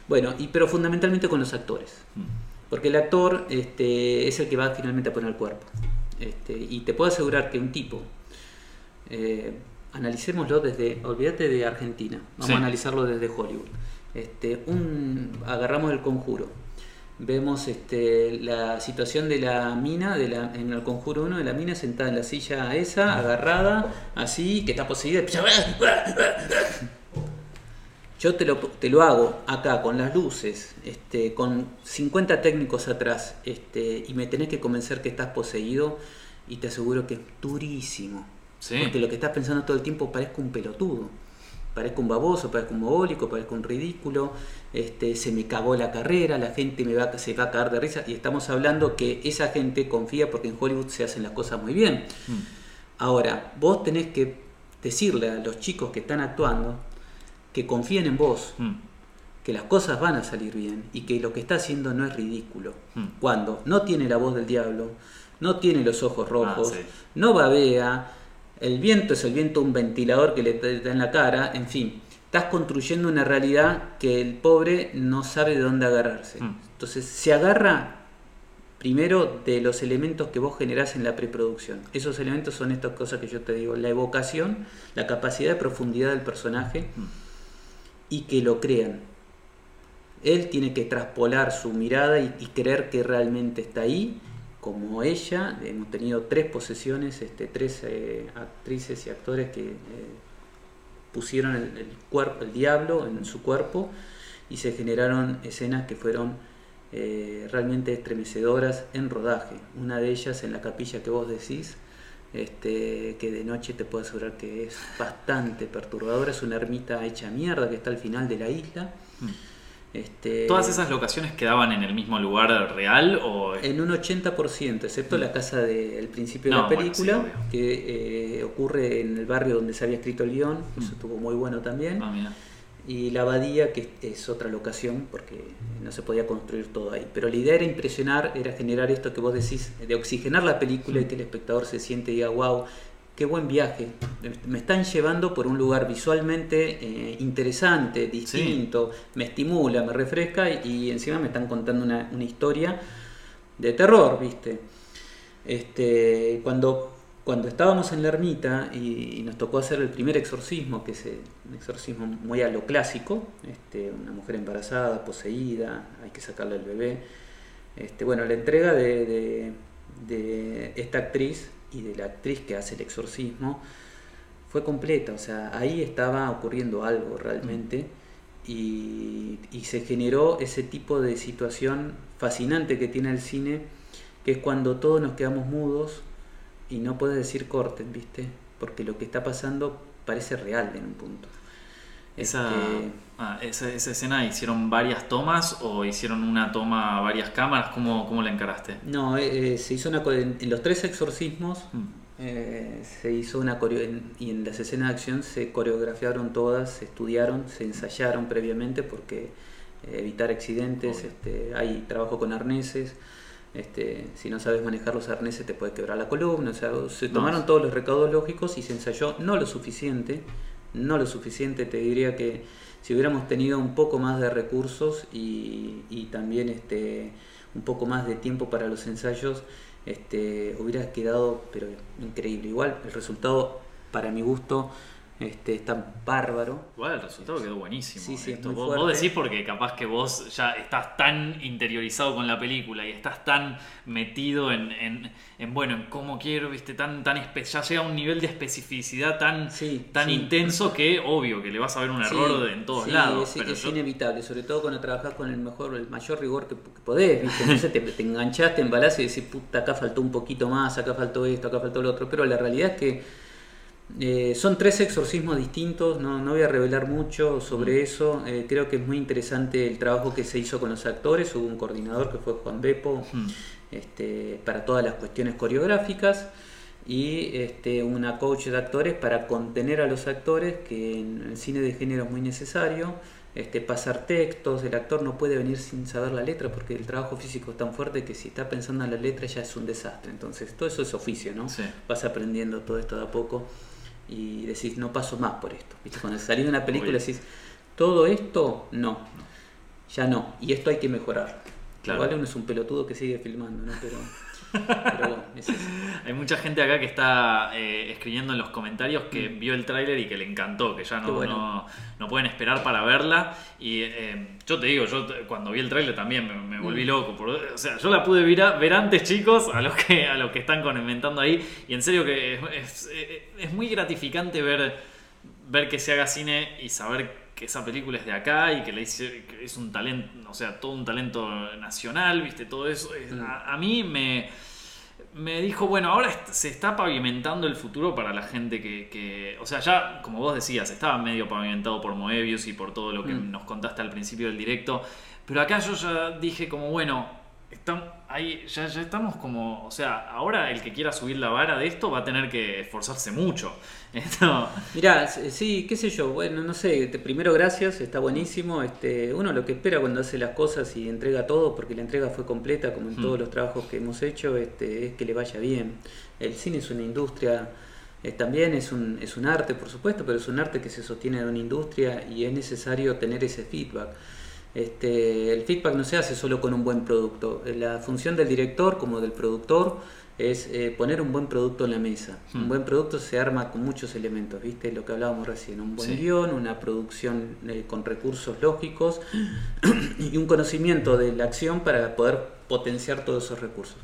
Bueno, y, pero fundamentalmente con los actores. Mm. Porque el actor este, es el que va finalmente a poner el cuerpo. Este, y te puedo asegurar que un tipo, eh, analicémoslo desde, olvídate de Argentina, vamos Sí. a analizarlo desde Hollywood. Este, un, agarramos el conjuro, vemos este, la situación de la mina, de la, en el conjuro 1 de la mina sentada en la silla esa, agarrada, así, que está poseída. Yo te lo, te lo hago acá con las luces, este, con 50 técnicos atrás, este, y me tenés que convencer que estás poseído, y te aseguro que es durísimo. Sí. Porque lo que estás pensando todo el tiempo parezco un pelotudo. Parezco un baboso, parezco un mogólico, parezco un ridículo, este, se me cagó la carrera, la gente me va, se va a cagar de risa. Y estamos hablando que esa gente confía porque en Hollywood se hacen las cosas muy bien. Mm. Ahora, vos tenés que decirle a los chicos que están actuando que confíen en vos, Mm. que las cosas van a salir bien y que lo que está haciendo no es ridículo. Mm. Cuando no tiene la voz del diablo, no tiene los ojos rojos, Ah, sí. no babea, el viento es el viento un ventilador que le da en la cara, en fin, estás construyendo una realidad que el pobre no sabe de dónde agarrarse. Mm. Entonces se agarra primero de los elementos que vos generás en la preproducción. Esos elementos son estas cosas que yo te digo, la evocación, la capacidad de profundidad del personaje Mm. Y que lo crean. Él tiene que traspolar su mirada y, creer que realmente está ahí, como ella. Hemos tenido tres posesiones, este, tres eh, actrices y actores que eh, pusieron el, el cuerpo, el diablo en su cuerpo y se generaron escenas que fueron eh, realmente estremecedoras en rodaje. Una de ellas en la capilla que vos decís, este, que de noche te puedo asegurar que es bastante perturbadora. Es una ermita hecha mierda que está al final de la isla. Mm. Este, ¿Todas esas locaciones quedaban en el mismo lugar real o En un 80%, excepto la casa del principio de la bueno, película, sí, que eh, ocurre en el barrio donde se había escrito el guion, eso estuvo muy bueno también. Ah, mira. Y la abadía, que es otra locación, porque no se podía construir todo ahí. Pero la idea era impresionar, era generar esto que vos decís, de oxigenar la película y que el espectador se siente y diga, wow, qué buen viaje. Me están llevando por un lugar visualmente eh, interesante, distinto, me estimula, me refresca y, y encima me están contando una, una historia de terror, ¿viste? Este, cuando, cuando estábamos en la ermita y, nos tocó hacer el primer exorcismo, que es un exorcismo muy a lo clásico, este, una mujer embarazada, poseída, hay que sacarle al bebé. Este, bueno, la entrega de, de- de esta actriz y de la actriz que hace el exorcismo fue completa, o sea, ahí estaba ocurriendo algo realmente y, y se generó ese tipo de situación fascinante que tiene el cine, que es cuando todos nos quedamos mudos y no puedes decir corten, ¿viste? Porque lo que está pasando parece real en un punto. Esa, Este, ah, esa, esa escena, ¿hicieron varias tomas o hicieron una toma, varias cámaras? ¿Cómo, cómo la encaraste? no, eh, eh, se hizo una en, en los tres exorcismos Mm. eh, se hizo una coreo en- y en las escenas de acción se coreografiaron todas, se estudiaron, se ensayaron previamente porque eh, evitar accidentes, este, hay trabajo con arneses, este, si no sabes manejar los arneses te puede quebrar la columna, o sea, se No. tomaron todos los recaudos lógicos y se ensayó no lo suficiente, no lo suficiente, te diría que si hubiéramos tenido un poco más de recursos y, y también este, un poco más de tiempo para los ensayos, este, hubiera quedado pero increíble. Igual el resultado, para mi gusto, este, está bárbaro. Igual el resultado quedó buenísimo. Sí, sí, es Esto, muy vos, vos decís porque capaz que vos ya estás tan interiorizado con la película y estás tan metido en, en, en, bueno, en cómo quiero, viste, tan, tan ya llega a un nivel de especificidad tan, Sí, tan intenso que obvio que le vas a ver un error en todos lados. Es, pero es yo- inevitable, sobre todo cuando trabajas con el mejor, el mayor rigor que, que podés, ¿viste? Entonces te, te enganchaste, embalás y decís, puta, acá faltó un poquito más, acá faltó esto, acá faltó lo otro. Pero la realidad es que eh, son tres exorcismos distintos, no, no voy a revelar mucho sobre eso. eh, creo que es muy interesante el trabajo que se hizo con los actores. Hubo un coordinador que fue Juan Bepo Mm. este, para todas las cuestiones coreográficas y este, una coach de actores para contener a los actores, que en el cine de género es muy necesario. Este, pasar textos, el actor no puede venir sin saber la letra porque el trabajo físico es tan fuerte que si está pensando en la letra ya es un desastre. Entonces, todo eso es oficio, ¿no? Sí. Vas aprendiendo todo esto de a poco y decís, no paso más por esto. ¿Viste? Cuando salís de una película Obvio. decís, todo esto no, ya no, y esto hay que mejorar. Claro. Igual uno es un pelotudo que sigue filmando, ¿no? Pero, pero bueno, es eso. Hay mucha gente acá que está eh, escribiendo en los comentarios que vio el tráiler y que le encantó, que ya no, bueno. no, no pueden esperar para verla. Y eh, yo te digo, yo cuando vi el tráiler también me, me volví loco. por- o sea, yo la pude ver, a- ver antes, chicos, a los que a los que están comentando ahí. Y en serio que es, es- es muy gratificante ver, ver que se haga cine y saber que esa película es de acá y que, le hice, que es un talento, o sea, todo un talento nacional, viste, todo eso. Es- Mm. a- a mí me me dijo, bueno, ahora se está pavimentando el futuro para la gente que, que- o sea, ya, como vos decías, estaba medio pavimentado por Moebius y por todo lo que Mm. nos contaste al principio del directo, pero acá yo ya dije como, bueno, están, ahí, ya, ya estamos como, o sea, ahora el que quiera subir la vara de esto va a tener que esforzarse mucho. Esto, Mirá, sí, qué sé yo, bueno, no sé, primero gracias, está buenísimo. Este, uno lo que espera cuando hace las cosas y entrega todo, porque la entrega fue completa, como en todos los trabajos que hemos hecho, este, es que le vaya bien. El cine es una industria, eh, también es un, es un arte, por supuesto, pero es un arte que se sostiene en una industria y es necesario tener ese feedback. Este, el feedback no se hace solo con un buen producto. La función del director como del productor es eh, poner un buen producto en la mesa. Hmm. Un buen producto se arma con muchos elementos, ¿viste? Lo que hablábamos recién. Un buen Sí. guion, una producción eh, con recursos lógicos y un conocimiento de la acción para poder potenciar todos esos recursos.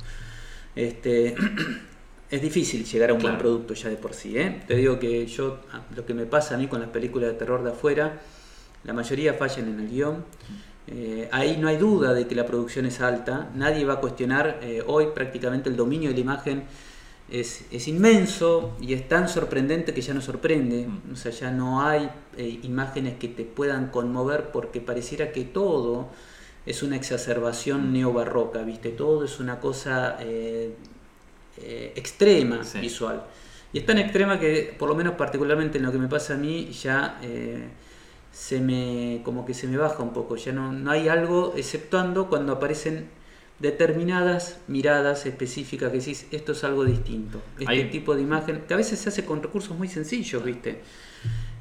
Este, es difícil llegar a un Claro. buen producto ya de por sí. ¿eh? Te digo que yo, lo que me pasa a mí con las películas de terror de afuera, la mayoría fallan en el guion. Eh, ahí no hay duda de que la producción es alta. Nadie va a cuestionar eh, hoy prácticamente el dominio de la imagen es, es inmenso y es tan sorprendente que ya no sorprende. Mm. O sea, ya no hay eh, imágenes que te puedan conmover porque pareciera que todo es una exacerbación neobarroca, ¿viste? Todo es una cosa extrema Sí. visual. Y es tan extrema que, por lo menos particularmente en lo que me pasa a mí, ya se me como que se me baja un poco. Ya no, no hay algo, exceptuando cuando aparecen determinadas miradas específicas que decís, esto es algo distinto. Este tipo de imagen, que a veces se hace con recursos muy sencillos, ¿viste?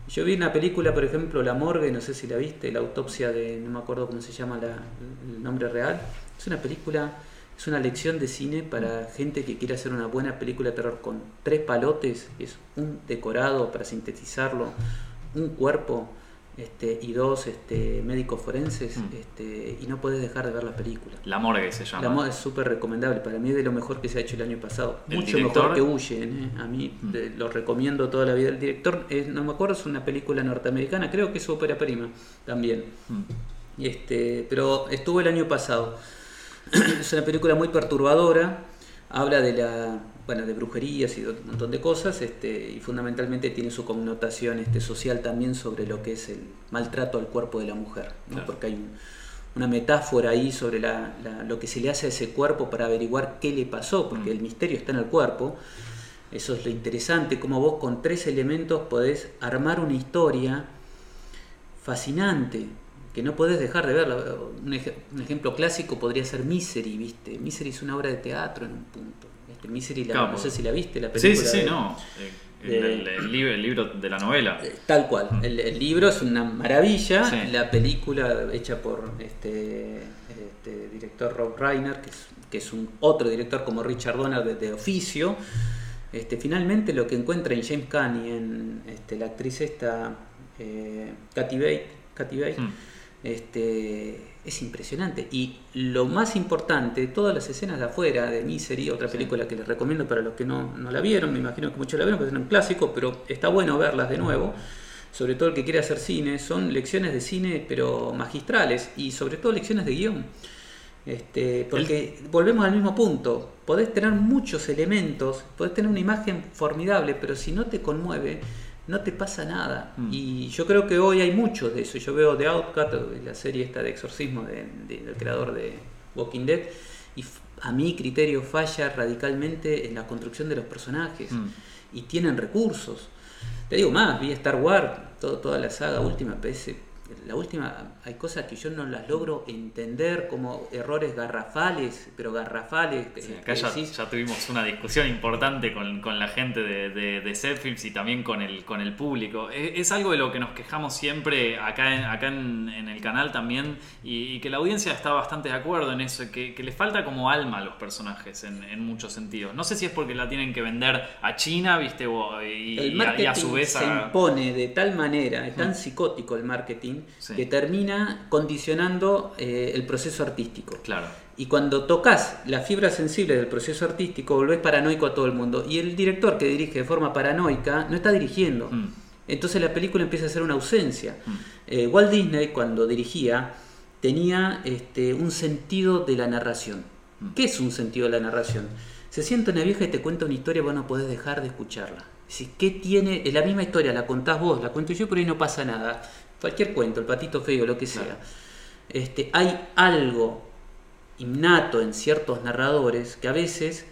Yo vi una película, por ejemplo, La Morgue, no sé si la viste, la autopsia de, no me acuerdo cómo se llama la- el nombre real. Es una película, es una lección de cine para gente que quiere hacer una buena película de terror con tres palotes, que es un decorado para sintetizarlo, un cuerpo este, y dos este, médicos forenses, Mm. este, y no puedes dejar de ver la película. La morgue se llama. La moda es súper recomendable, para mí es de lo mejor que se ha hecho el año pasado. ¿El Mucho director? mejor que Huyen, ¿eh? a mí Mm. eh, lo recomiendo toda la vida. El director, es- no me acuerdo, es una película norteamericana, creo que es ópera prima también. Mm. Este, pero estuvo el año pasado. es una película muy perturbadora, habla de la bueno, de brujerías y de un montón de cosas, este, y fundamentalmente tiene su connotación este, social también sobre lo que es el maltrato al cuerpo de la mujer, ¿no? Claro. porque hay un- una metáfora ahí sobre la- la- lo que se le hace a ese cuerpo para averiguar qué le pasó, porque Mm. el misterio está en el cuerpo. Eso es lo interesante, cómo vos con tres elementos podés armar una historia fascinante, que no podés dejar de verla. Un, ej- un ejemplo clásico podría ser Misery, ¿viste? Misery es una obra de teatro en un punto. ¿Viste? Misery, la- no sé si la viste, la película. sí, sí, de- no. El, de- el- el libro, el libro de la novela. eh, Tal cual. Mm. El, el libro es una maravilla. Sí. La película hecha por este, este director Rob Reiner, que es, que es un otro director como Richard Donner de, de oficio. Este, finalmente lo que encuentra en James Caan y en este, la actriz esta, eh, Kathy Bates, Kathy Bates, Mm. este, es impresionante. Y lo más importante, todas las escenas de afuera de Misery, otra película que les recomiendo para los que no, no la vieron, me imagino que muchos la vieron, porque es un clásico, pero está bueno verlas de nuevo. Sobre todo el que quiere hacer cine, son lecciones de cine, pero magistrales, y sobre todo lecciones de guion. Este, porque volvemos al mismo punto. Podés tener muchos elementos, podés tener una imagen formidable, pero si no te conmueve, no te pasa nada. Mm. Y yo creo que hoy hay muchos de eso. Yo veo The Outcast, la serie esta de exorcismo de- de- del creador de Walking Dead, y a mi criterio falla radicalmente en la construcción de los personajes. Mm. Y tienen recursos. Te digo más, vi Star Wars, todo- toda la saga última, parece- la última hay cosas que yo no las logro entender como errores garrafales, pero garrafales. Sí, que acá ya, ya tuvimos una discusión importante con, con la gente de, de, de y también con el, con el público. Es, es algo de lo que nos quejamos siempre acá en, acá en, en el canal también y, y que la audiencia está bastante de acuerdo en eso, que, que le falta como alma a los personajes en, en muchos sentidos. No sé si es porque la tienen que vender a China, viste, y, el y a, y a su vez se a... impone de tal manera, es tan Mm. psicótico el marketing, Sí. que termina condicionando eh, el proceso artístico. Claro. Y cuando tocas la fibra sensible del proceso artístico, volvés paranoico a todo el mundo. Y el director que dirige de forma paranoica no está dirigiendo. Mm. Entonces la película empieza a ser una ausencia. Mm. Eh, Walt Disney, cuando dirigía, tenía este, un sentido de la narración. Mm. ¿Qué es un sentido de la narración? Se sienta una vieja y te cuenta una historia, vos no podés dejar de escucharla. Si, ¿Qué tiene? Es la misma historia, la contás vos, la cuento yo, pero ahí no pasa nada. Cualquier cuento, el patito feo, lo que sea. Claro. Este, hay algo innato en ciertos narradores que a veces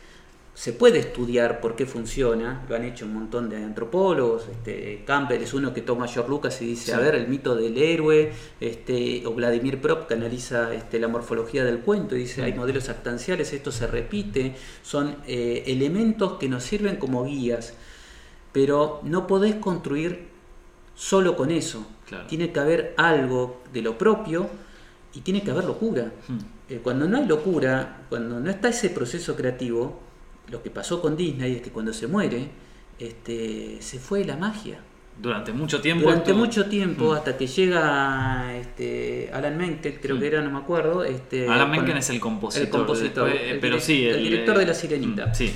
se puede estudiar por qué funciona, lo han hecho un montón de antropólogos, este, Campbell es uno que toma a George Lucas y dice, Sí. a ver, el mito del héroe, este, o Vladimir Prop que analiza este, la morfología del cuento y dice, hay Mm. modelos actanciales, esto se repite, son eh, elementos que nos sirven como guías, pero no podés construir solo con eso, Claro. tiene que haber algo de lo propio y tiene que haber locura. Mm. Eh, cuando no hay locura, cuando no está ese proceso creativo, lo que pasó con Disney es que cuando se muere, este, se fue la magia. Durante mucho tiempo. Durante mucho tiempo, Mm. hasta que llega este, Alan Menken, creo Mm. que era, no me acuerdo. Este, Alan Menken es el compositor. el compositor, después- el pero sí, el director de La Sirenita. Mm, Sí.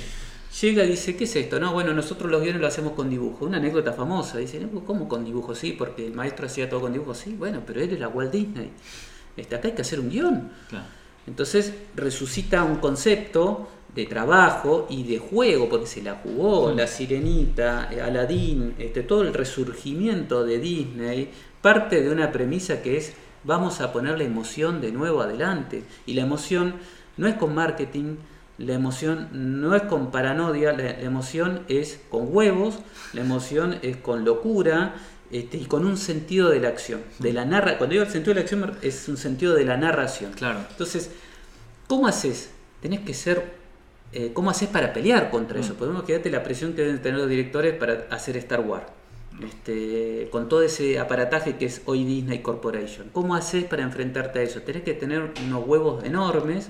Llega y dice, ¿qué es esto? No, bueno, nosotros los guiones lo hacemos con dibujo. Una anécdota famosa. Dice, "No, ¿cómo con dibujo? Sí, porque el maestro hacía todo con dibujo. Sí, bueno, pero él era Walt Disney. Este, acá hay que hacer un guion. Claro. Entonces resucita un concepto de trabajo y de juego, porque se la jugó, la sirenita, eh, Aladdin, este, todo el resurgimiento de Disney, parte de una premisa que es vamos a poner la emoción de nuevo adelante. Y la emoción no es con marketing, la emoción no es con paranoia, la, emoción es con huevos, la emoción es con locura este, y con un sentido de la acción. De la narra Cuando digo el sentido de la acción es un sentido de la narración. Claro. Entonces, ¿cómo haces? Tenés que ser eh, ¿cómo haces para pelear contra eso? Mm. Podemos quedarte la presión que deben tener los directores para hacer Star Wars. Este, con todo ese aparataje que es hoy Disney Corporation. ¿Cómo haces para enfrentarte a eso? Tenés que tener unos huevos enormes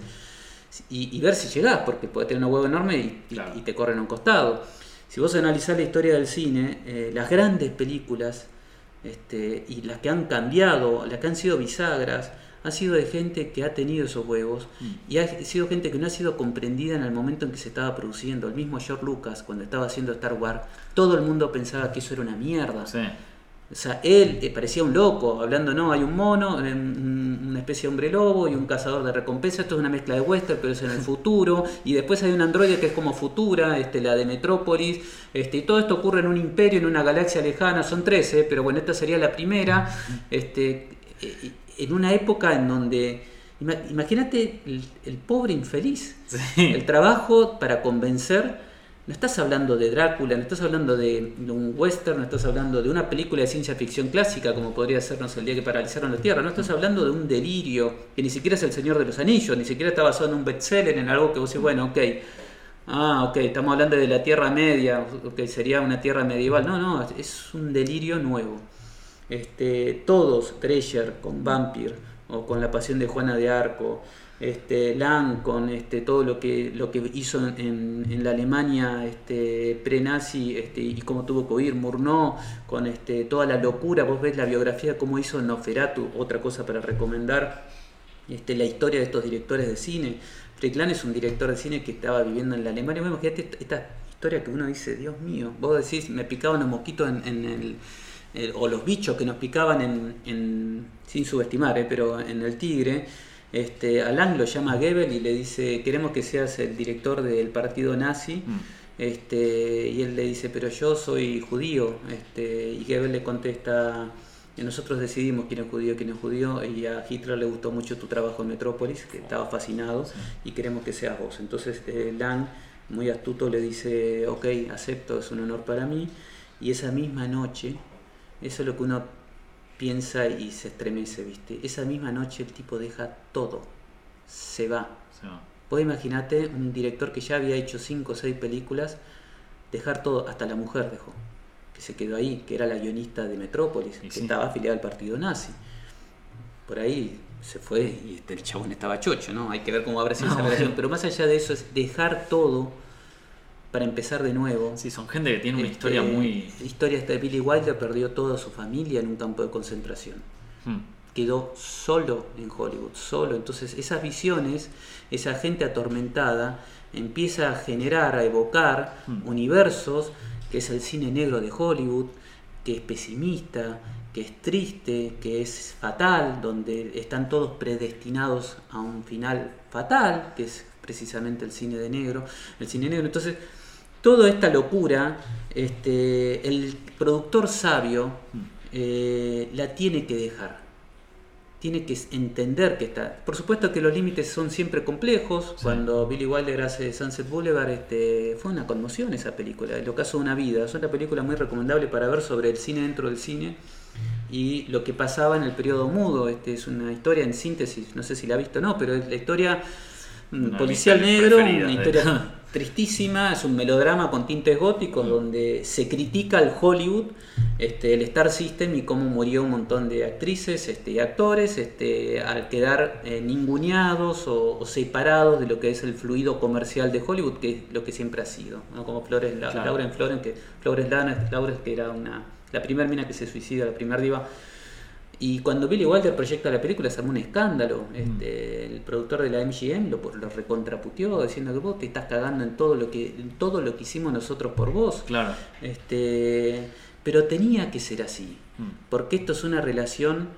y, ver si llegás, porque puedes tener unos huevos enormes y, te corren a un costado. Si vos analizás la historia del cine, eh, las grandes películas este, y las que han cambiado, las que han sido bisagras, ha sido de gente que ha tenido esos huevos mm. y ha sido gente que no ha sido comprendida en el momento en que se estaba produciendo. El mismo George Lucas, cuando estaba haciendo Star Wars, todo el mundo pensaba que eso era una mierda. O sea, él eh, parecía un loco, hablando, no, hay un mono, una especie de hombre lobo y un cazador de recompensa, esto es una mezcla de western, pero es en el futuro, y después hay un androide que es como Futura, este, la de Metrópolis, este, y todo esto ocurre en un imperio, en una galaxia lejana, son 13, pero bueno, esta sería la primera, este, en una época en donde, imagínate el, pobre infeliz, el trabajo para convencer, no estás hablando de Drácula, no estás hablando de, un western, no estás hablando de una película de ciencia ficción clásica como podría sernos el día que paralizaron la Tierra, no estás hablando de un delirio que ni siquiera es el Señor de los Anillos, ni siquiera está basado en un bestseller, en algo que vos decís, bueno, ok, ah, ok, estamos hablando de la Tierra Media, ok, sería una Tierra medieval, no, no, es un delirio nuevo. Este, todos, Treasure con Vampire o con La Pasión de Juana de Arco, este, Lang con este, todo lo que, lo que hizo en, la Alemania este, pre-nazi este, y cómo tuvo que huir, Murnau con este, toda la locura, vos ves la biografía, cómo hizo Noferatu, otra cosa para recomendar, este, la historia de estos directores de cine. Fricklán es un director de cine que estaba viviendo en la Alemania, imagínate esta historia que uno dice, Dios mío, vos decís, me picaban un mosquito en el eh, o los bichos que nos picaban en, sin subestimar, eh, pero en el tigre, este, Alan lo llama a Goebbels y le dice, queremos que seas el director del partido nazi. Mm. Este, y él le dice, pero yo soy judío. Este, y Goebbels le contesta, nosotros decidimos quién es judío, quién es judío, y a Hitler le gustó mucho tu trabajo en Metrópolis, que estaba fascinado, y queremos que seas vos. Entonces eh, Lang, muy astuto, le dice, ok, acepto, es un honor para mí. Y esa misma noche, eso es lo que uno piensa y se estremece, ¿viste? Esa misma noche el tipo deja todo, se va. Se Vos imaginate un director que ya había hecho 5 o 6 películas, dejar todo, hasta la mujer dejó, que se quedó ahí, que era la guionista de Metrópolis, que estaba afiliada al partido nazi. Por ahí se fue y este, el chabón estaba chocho, ¿no? Hay que ver cómo habrá sido esa relación. Pero más allá de eso es dejar todo para empezar de nuevo. Sí, son gente que tiene una historia este, muy... La historia de Billy Wilder perdió toda su familia en un campo de concentración. Hmm. Quedó solo en Hollywood, solo. Entonces esas visiones, esa gente atormentada, empieza a generar, a evocar hmm. universos, que es el cine negro de Hollywood, que es pesimista, que es triste, que es fatal, donde están todos predestinados a un final fatal, que es precisamente el cine de negro, el cine negro. Entonces, toda esta locura, este, el productor sabio eh, la tiene que dejar. Tiene que entender que está. Por supuesto que los límites son siempre complejos. Cuando Billy Wilder hace Sunset Boulevard, este, fue una conmoción esa película. El ocaso de una vida. Es una película muy recomendable para ver sobre el cine dentro del cine y lo que pasaba en el periodo mudo. Este, es una historia en síntesis. No sé si la ha visto o no, pero es la historia mm, policial negro, una historia tristísima, es un melodrama con tintes góticos donde se critica al Hollywood, este, el Star System y cómo murió un montón de actrices este, y actores este, al quedar eh, ninguneados o, separados de lo que es el fluido comercial de Hollywood, que es lo que siempre ha sido, como Flores, la, Lauren Flores, que, Flores Lana, que era una, la primera mina que se suicida, la primera diva y cuando Billy Walter proyecta la película se armó un escándalo. Mm. Este, el productor de la MGM lo, lo recontraputió diciendo que vos te estás cagando en todo lo que todo lo que hicimos nosotros por vos. Claro. Este, pero tenía que ser así, mm. porque esto es una relación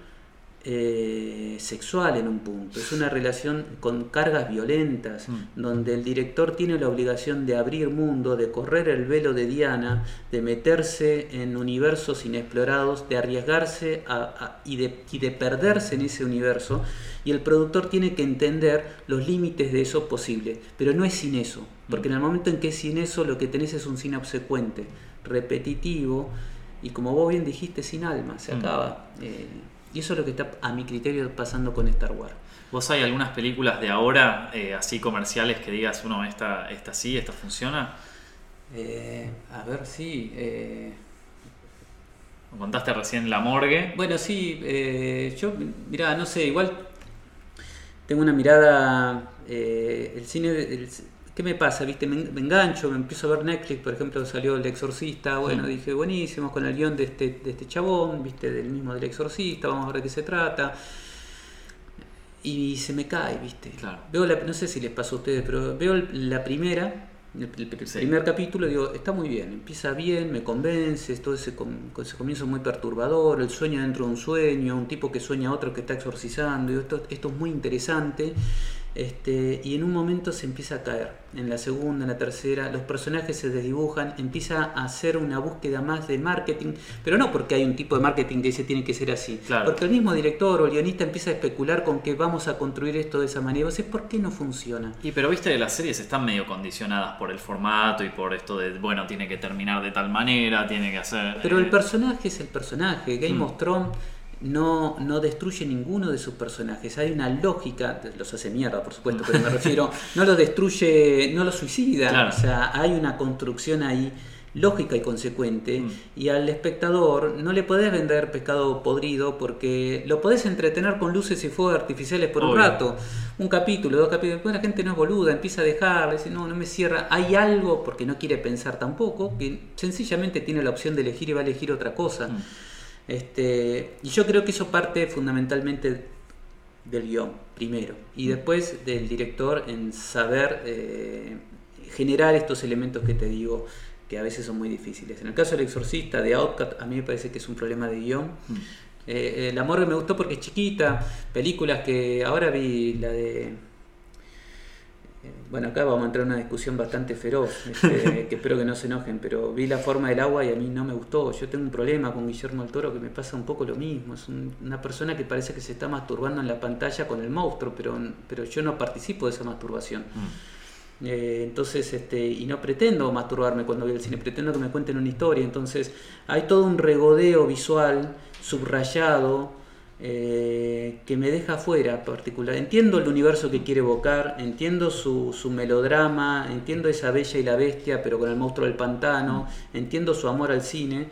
eh, sexual en un punto, es una relación con cargas violentas, Mm. donde el director tiene la obligación de abrir mundo, de correr el velo de Diana, de meterse en universos inexplorados, de arriesgarse a- a- y, de, y de perderse en ese universo, y el productor tiene que entender los límites de eso posible, pero no es sin eso, porque en el momento en que es sin eso, lo que tenés es un cine obsecuente, repetitivo, y como vos bien dijiste, sin alma, se Mm. acaba. Eh, y eso es lo que está, a mi criterio, pasando con Star Wars. ¿Vos hay algunas películas de ahora, eh, así comerciales, que digas, uno, esta, esta sí, esta funciona? Eh, a ver, sí. eh, Contaste recién La Morgue. bueno, sí, eh, yo, mirá, no sé, igual tengo una mirada. el cine. el- ¿Qué me pasa? ¿Viste? Me, me engancho, me empiezo a ver Netflix, por ejemplo, salió El Exorcista. Bueno, dije, buenísimo, con el guion de este, de este chabón, ¿viste? Del mismo del Exorcista, vamos a ver de qué se trata. Y se me cae, ¿viste? Claro. Veo la- no sé si les pasó a ustedes, pero veo la primera, el, el- el Sí. primer capítulo, digo, está muy bien, empieza bien, me convence, todo ese, com- ese comienzo muy perturbador, el sueño dentro de un sueño, un tipo que sueña a otro que está exorcizando, digo, esto, esto es muy interesante. Este, y en un momento se empieza a caer, en la segunda, en la tercera, los personajes se desdibujan, empieza a hacer una búsqueda más de marketing, pero no porque hay un tipo de marketing que dice tiene que ser así, Claro. porque el mismo director o el guionista empieza a especular con que vamos a construir esto de esa manera, decís, ¿por qué no funciona? Y pero viste que las series están medio condicionadas por el formato y por esto de, bueno, tiene que terminar de tal manera, tiene que hacer... Pero el eh, personaje es el personaje. Game Mm. of Thrones no, no destruye ninguno de sus personajes. Hay una lógica, los hace mierda, por supuesto, pero me refiero, no lo destruye, no lo suicida. Claro. O sea, hay una construcción ahí lógica y consecuente Mm. y al espectador no le podés vender pescado podrido porque lo podés entretener con luces y fuegos artificiales por un rato un capítulo, dos capítulos, después la gente no es boluda, empieza a dejar, dice, no, no me cierra. Hay algo, porque no quiere pensar tampoco, que sencillamente tiene la opción de elegir y va a elegir otra cosa. Mm. Este, y yo creo que eso parte fundamentalmente del guion, primero, y después del director en saber eh, generar estos elementos que te digo que a veces son muy difíciles. En el caso del exorcista de Outcast, a mí me parece que es un problema de guion. Mm. Eh, La Morgue me gustó porque es chiquita, películas que ahora vi la de... eh, Bueno, acá vamos a entrar en una discusión bastante feroz, este, que espero que no se enojen, pero vi La Forma del Agua y a mí no me gustó. Yo tengo un problema con Guillermo del Toro que me pasa un poco lo mismo. Es un- una persona que parece que se está masturbando en la pantalla con el monstruo, pero, pero yo no participo de esa masturbación. Mm. Eh, entonces, este, y no pretendo masturbarme cuando veo el cine, pretendo que me cuenten una historia. Entonces, hay todo un regodeo visual, subrayado, eh, que me deja fuera particular. Entiendo el universo que quiere evocar, entiendo su, su melodrama, entiendo esa bella y la bestia, pero con el monstruo del pantano, entiendo su amor al cine.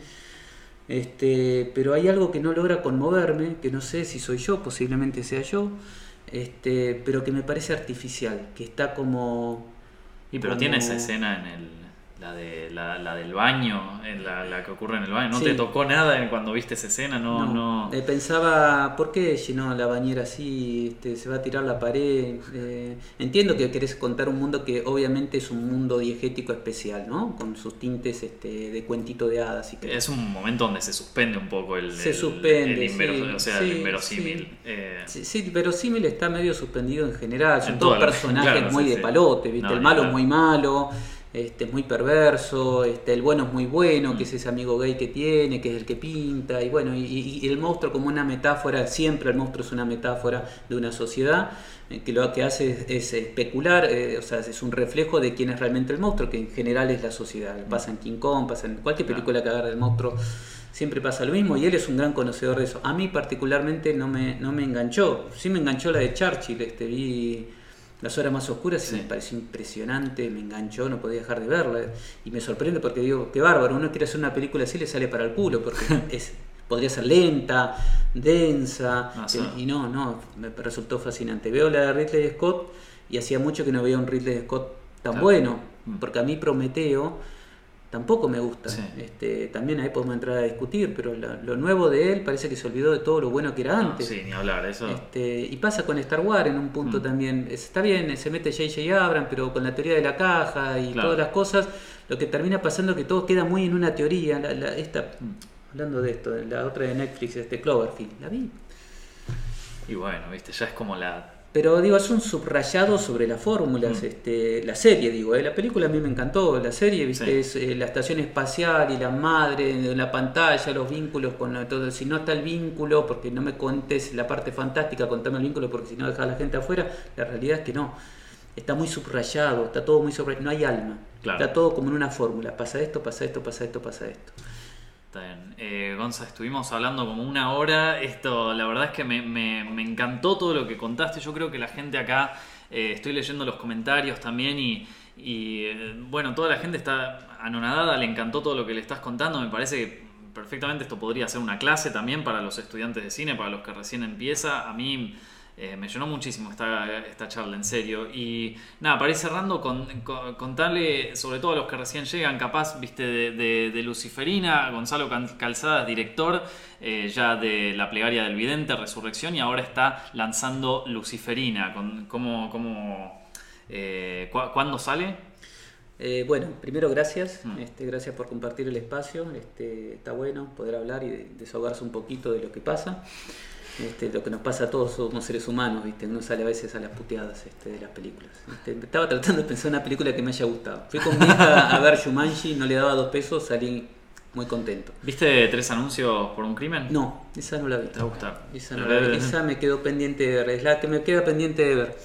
Este, pero hay algo que no logra conmoverme, que no sé si soy yo, posiblemente sea yo, este, pero que me parece artificial, que está como Y pero como- tiene esa escena en el... La, de, la, la del baño, la, la que ocurre en el baño. ¿No Sí. te tocó nada cuando viste esa escena? No, no. Eh, pensaba, ¿por qué llenó la bañera así? Este, se va a tirar la pared. Eh, entiendo que querés contar un mundo que obviamente es un mundo diegético especial, ¿no? Con sus tintes este, de cuentito de hadas. Y que... Es un momento donde se suspende un poco el, Se el- suspende, el sí, o sea, sí, el inverosímil. sí. Eh, Sí, sí, verosímil está medio suspendido en general. Son En todos personajes claro, muy de palote, ¿viste? No, el malo es hablar. muy malo, este, es muy perverso, este, el bueno es muy bueno, Mm. que es ese amigo gay que tiene, que es el que pinta, y bueno, y, el monstruo como una metáfora, siempre el monstruo es una metáfora de una sociedad, eh, que lo que hace es, es especular, eh, o sea, es un reflejo de quién es realmente el monstruo, que en general es la sociedad. Pasa en King Kong, pasa en cualquier película que agarre el monstruo siempre pasa lo mismo y él es un gran conocedor de eso. A mí particularmente no me, no me enganchó, sí me enganchó la de Churchill, este, vi las horas más oscuras Sí. me pareció impresionante, me enganchó, no podía dejar de verla y me sorprende porque digo, qué bárbaro, uno quiere hacer una película así le sale para el culo porque es podría ser lenta, densa Ah, sí. y no, no, me resultó fascinante. Veo la de Ridley Scott y hacía mucho que no veía un Ridley Scott tan Claro. bueno, Mm. porque a mí Prometeo tampoco me gusta. Sí. Este, también ahí podemos entrar a discutir, pero lo nuevo de él parece que se olvidó de todo lo bueno que era no, antes. sí, ni hablar. Eso. Este, y pasa con Star Wars en un punto Mm. también. Es- Está bien, se mete J.J. Abrams, pero con la teoría de la caja y Claro. todas las cosas, lo que termina pasando es que todo queda muy en una teoría. La- la- esta, Mm. hablando de esto, la otra de Netflix, este Cloverfield, la vi. Y bueno, viste, ya es como la pero digo, es un subrayado sobre las fórmulas, mm. este, la serie, digo, eh, la película a mí me encantó, la serie, viste, es eh, la estación espacial y la madre en la pantalla, los vínculos con todo, si no está el vínculo, porque no me contes la parte fantástica, contame el vínculo, porque si no dejas a la gente afuera, la realidad es que no, está muy subrayado, está todo muy subrayado, no hay alma, está todo como en una fórmula, pasa esto, pasa esto, pasa esto, pasa esto. Está bien. Eh, Gonza, estuvimos hablando como una hora. Esto, la verdad es que me, encantó todo lo que contaste. Yo creo que la gente acá, eh, estoy leyendo los comentarios también y, eh, bueno, toda la gente está anonadada, le encantó todo lo que le estás contando. Me parece que perfectamente esto podría ser una clase también para los estudiantes de cine, para los que recién empieza. A mí eh, me llenó muchísimo esta, esta, charla, en serio. Y nada, para ir cerrando, con, contarle, sobre todo a los que recién llegan, capaz, viste, de, Luciferina, Gonzalo Calzada, director eh, ya de La Plegaria del Vidente, Resurrección, y ahora está lanzando Luciferina. Con, ¿Cómo, cómo, eh, ¿Cuándo sale? bueno, primero gracias, mm. este, gracias por compartir el espacio, este, está bueno poder hablar y desahogarse un poquito de lo que pasa. Este, lo que nos pasa a todos somos seres humanos, ¿viste? uno sale a veces a las puteadas este, de las películas. Estaba tratando de pensar en una película que me haya gustado. Fui con mi hija a ver Shumanji, no le daba dos pesos, salí muy contento. ¿Viste tres anuncios por un crimen? No, esa no la vi. ¿Te va a gustar? Esa, no la vi. esa me quedó pendiente de ver, es la que me queda pendiente de ver.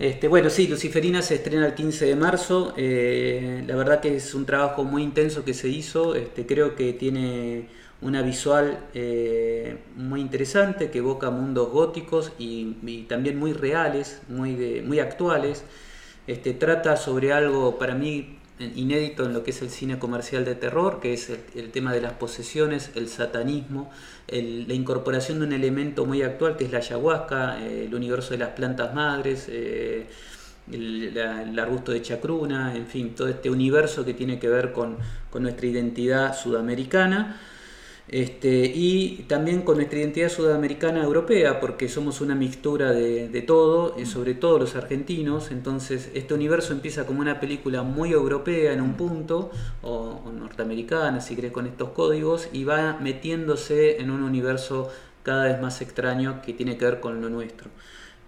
Este, bueno, sí, Luciferina se estrena el 15 de marzo. Eh, la verdad que es un trabajo muy intenso que se hizo. Este, creo que tiene una visual eh, muy interesante que evoca mundos góticos y, también muy reales, muy, muy actuales. Este, trata sobre algo para mí inédito en lo que es el cine comercial de terror, que es el, tema de las posesiones, el satanismo, la incorporación de un elemento muy actual que es la ayahuasca, eh, el universo de las plantas madres, eh, el, arbusto de chacruna, en fin, todo este universo que tiene que ver con, con nuestra identidad sudamericana. Este, y también con nuestra identidad sudamericana europea, porque somos una mixtura de, todo, y sobre todo los argentinos. Entonces, este universo empieza como una película muy europea en un punto, o, norteamericana, si querés, con estos códigos, y va metiéndose en un universo cada vez más extraño que tiene que ver con lo nuestro.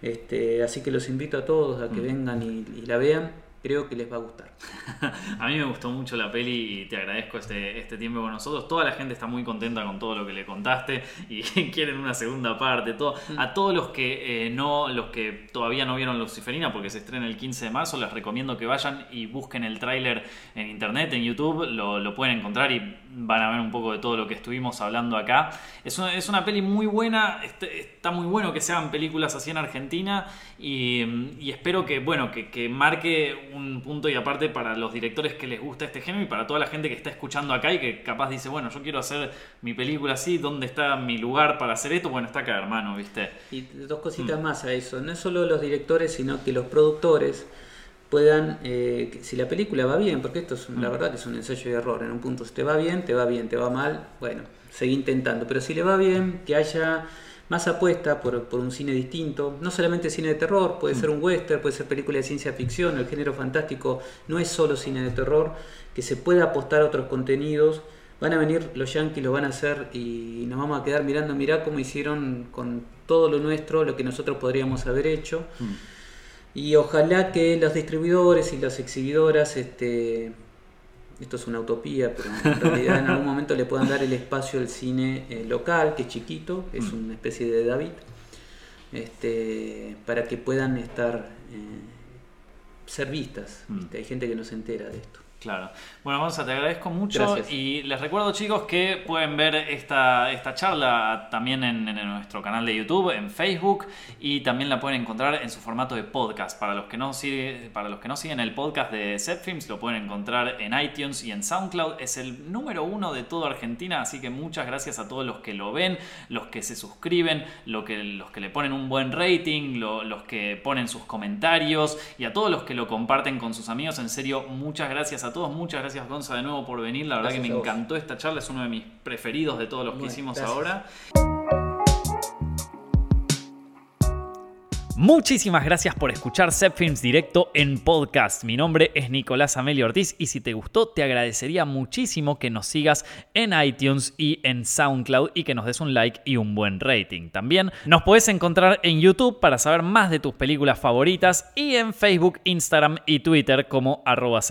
Este, así que los invito a todos a que mm. vengan y la vean creo que les va a gustar. a mí me gustó mucho la peli y te agradezco este, este tiempo con nosotros. Toda la gente está muy contenta con todo lo que le contaste y quieren una segunda parte. Todo. Mm. A todos los que eh, no, los que todavía no vieron Luciferina, porque se estrena el 15 de marzo, les recomiendo que vayan y busquen el tráiler en internet, en YouTube, lo, lo, pueden encontrar y van a ver un poco de todo lo que estuvimos hablando acá. Es una, es una peli muy buena, este, está muy bueno que se hagan películas así en Argentina y, y espero que, bueno, que, que marque un punto y aparte para los directores que les gusta este género y para toda la gente que está escuchando acá y que capaz dice, bueno, yo quiero hacer mi película así, ¿dónde está mi lugar para hacer esto? Bueno, está acá, hermano, ¿viste? Y dos cositas mm. más a eso, no es solo los directores, sino que los productores puedan, eh, si la película va bien, porque esto es, la mm. verdad que es un ensayo de error, en un punto si te va bien, te va bien, te va mal, bueno, seguí intentando, pero si le va bien, que haya más apuesta por, un cine distinto, no solamente cine de terror, puede ser un western, puede ser película de ciencia ficción, el género fantástico no es solo cine de terror, que se pueda apostar a otros contenidos. Van a venir los yankees, lo van a hacer y nos vamos a quedar mirando, mirá cómo hicieron con todo lo nuestro, lo que nosotros podríamos haber hecho. Mm. Y ojalá que los distribuidores y las exhibidoras este, esto es una utopía, pero en realidad en algún momento le puedan dar el espacio al cine eh, local, que es chiquito, es mm. una especie de David, este, para que puedan estar, eh, ser vistas. Mm. Hay gente que no se entera de esto. Claro. Bueno, Gonza, te agradezco mucho y les recuerdo chicos que pueden ver esta, esta charla también en, nuestro canal de YouTube, en Facebook y también la pueden encontrar en su formato de podcast. Para los que no, sigue, para los que no siguen el podcast de Films lo pueden encontrar en iTunes y en SoundCloud. Es el número uno de toda Argentina, así que muchas gracias a todos los que lo ven, los que se suscriben, los que, los que le ponen un buen rating, los que ponen sus comentarios y a todos los que lo comparten con sus amigos. En serio, muchas gracias a todos. Muchas gracias, Gonza, de nuevo por venir. La verdad que me encantó esta charla. Es uno de mis preferidos de todos los que hicimos ahora. Muchísimas gracias por escuchar Films Directo en podcast. Mi nombre es Nicolás Amelio Ortiz y si te gustó te agradecería muchísimo que nos sigas en iTunes y en SoundCloud y que nos des un like y un buen rating. También nos puedes encontrar en YouTube para saber más de tus películas favoritas y en Facebook, Instagram y Twitter como arroba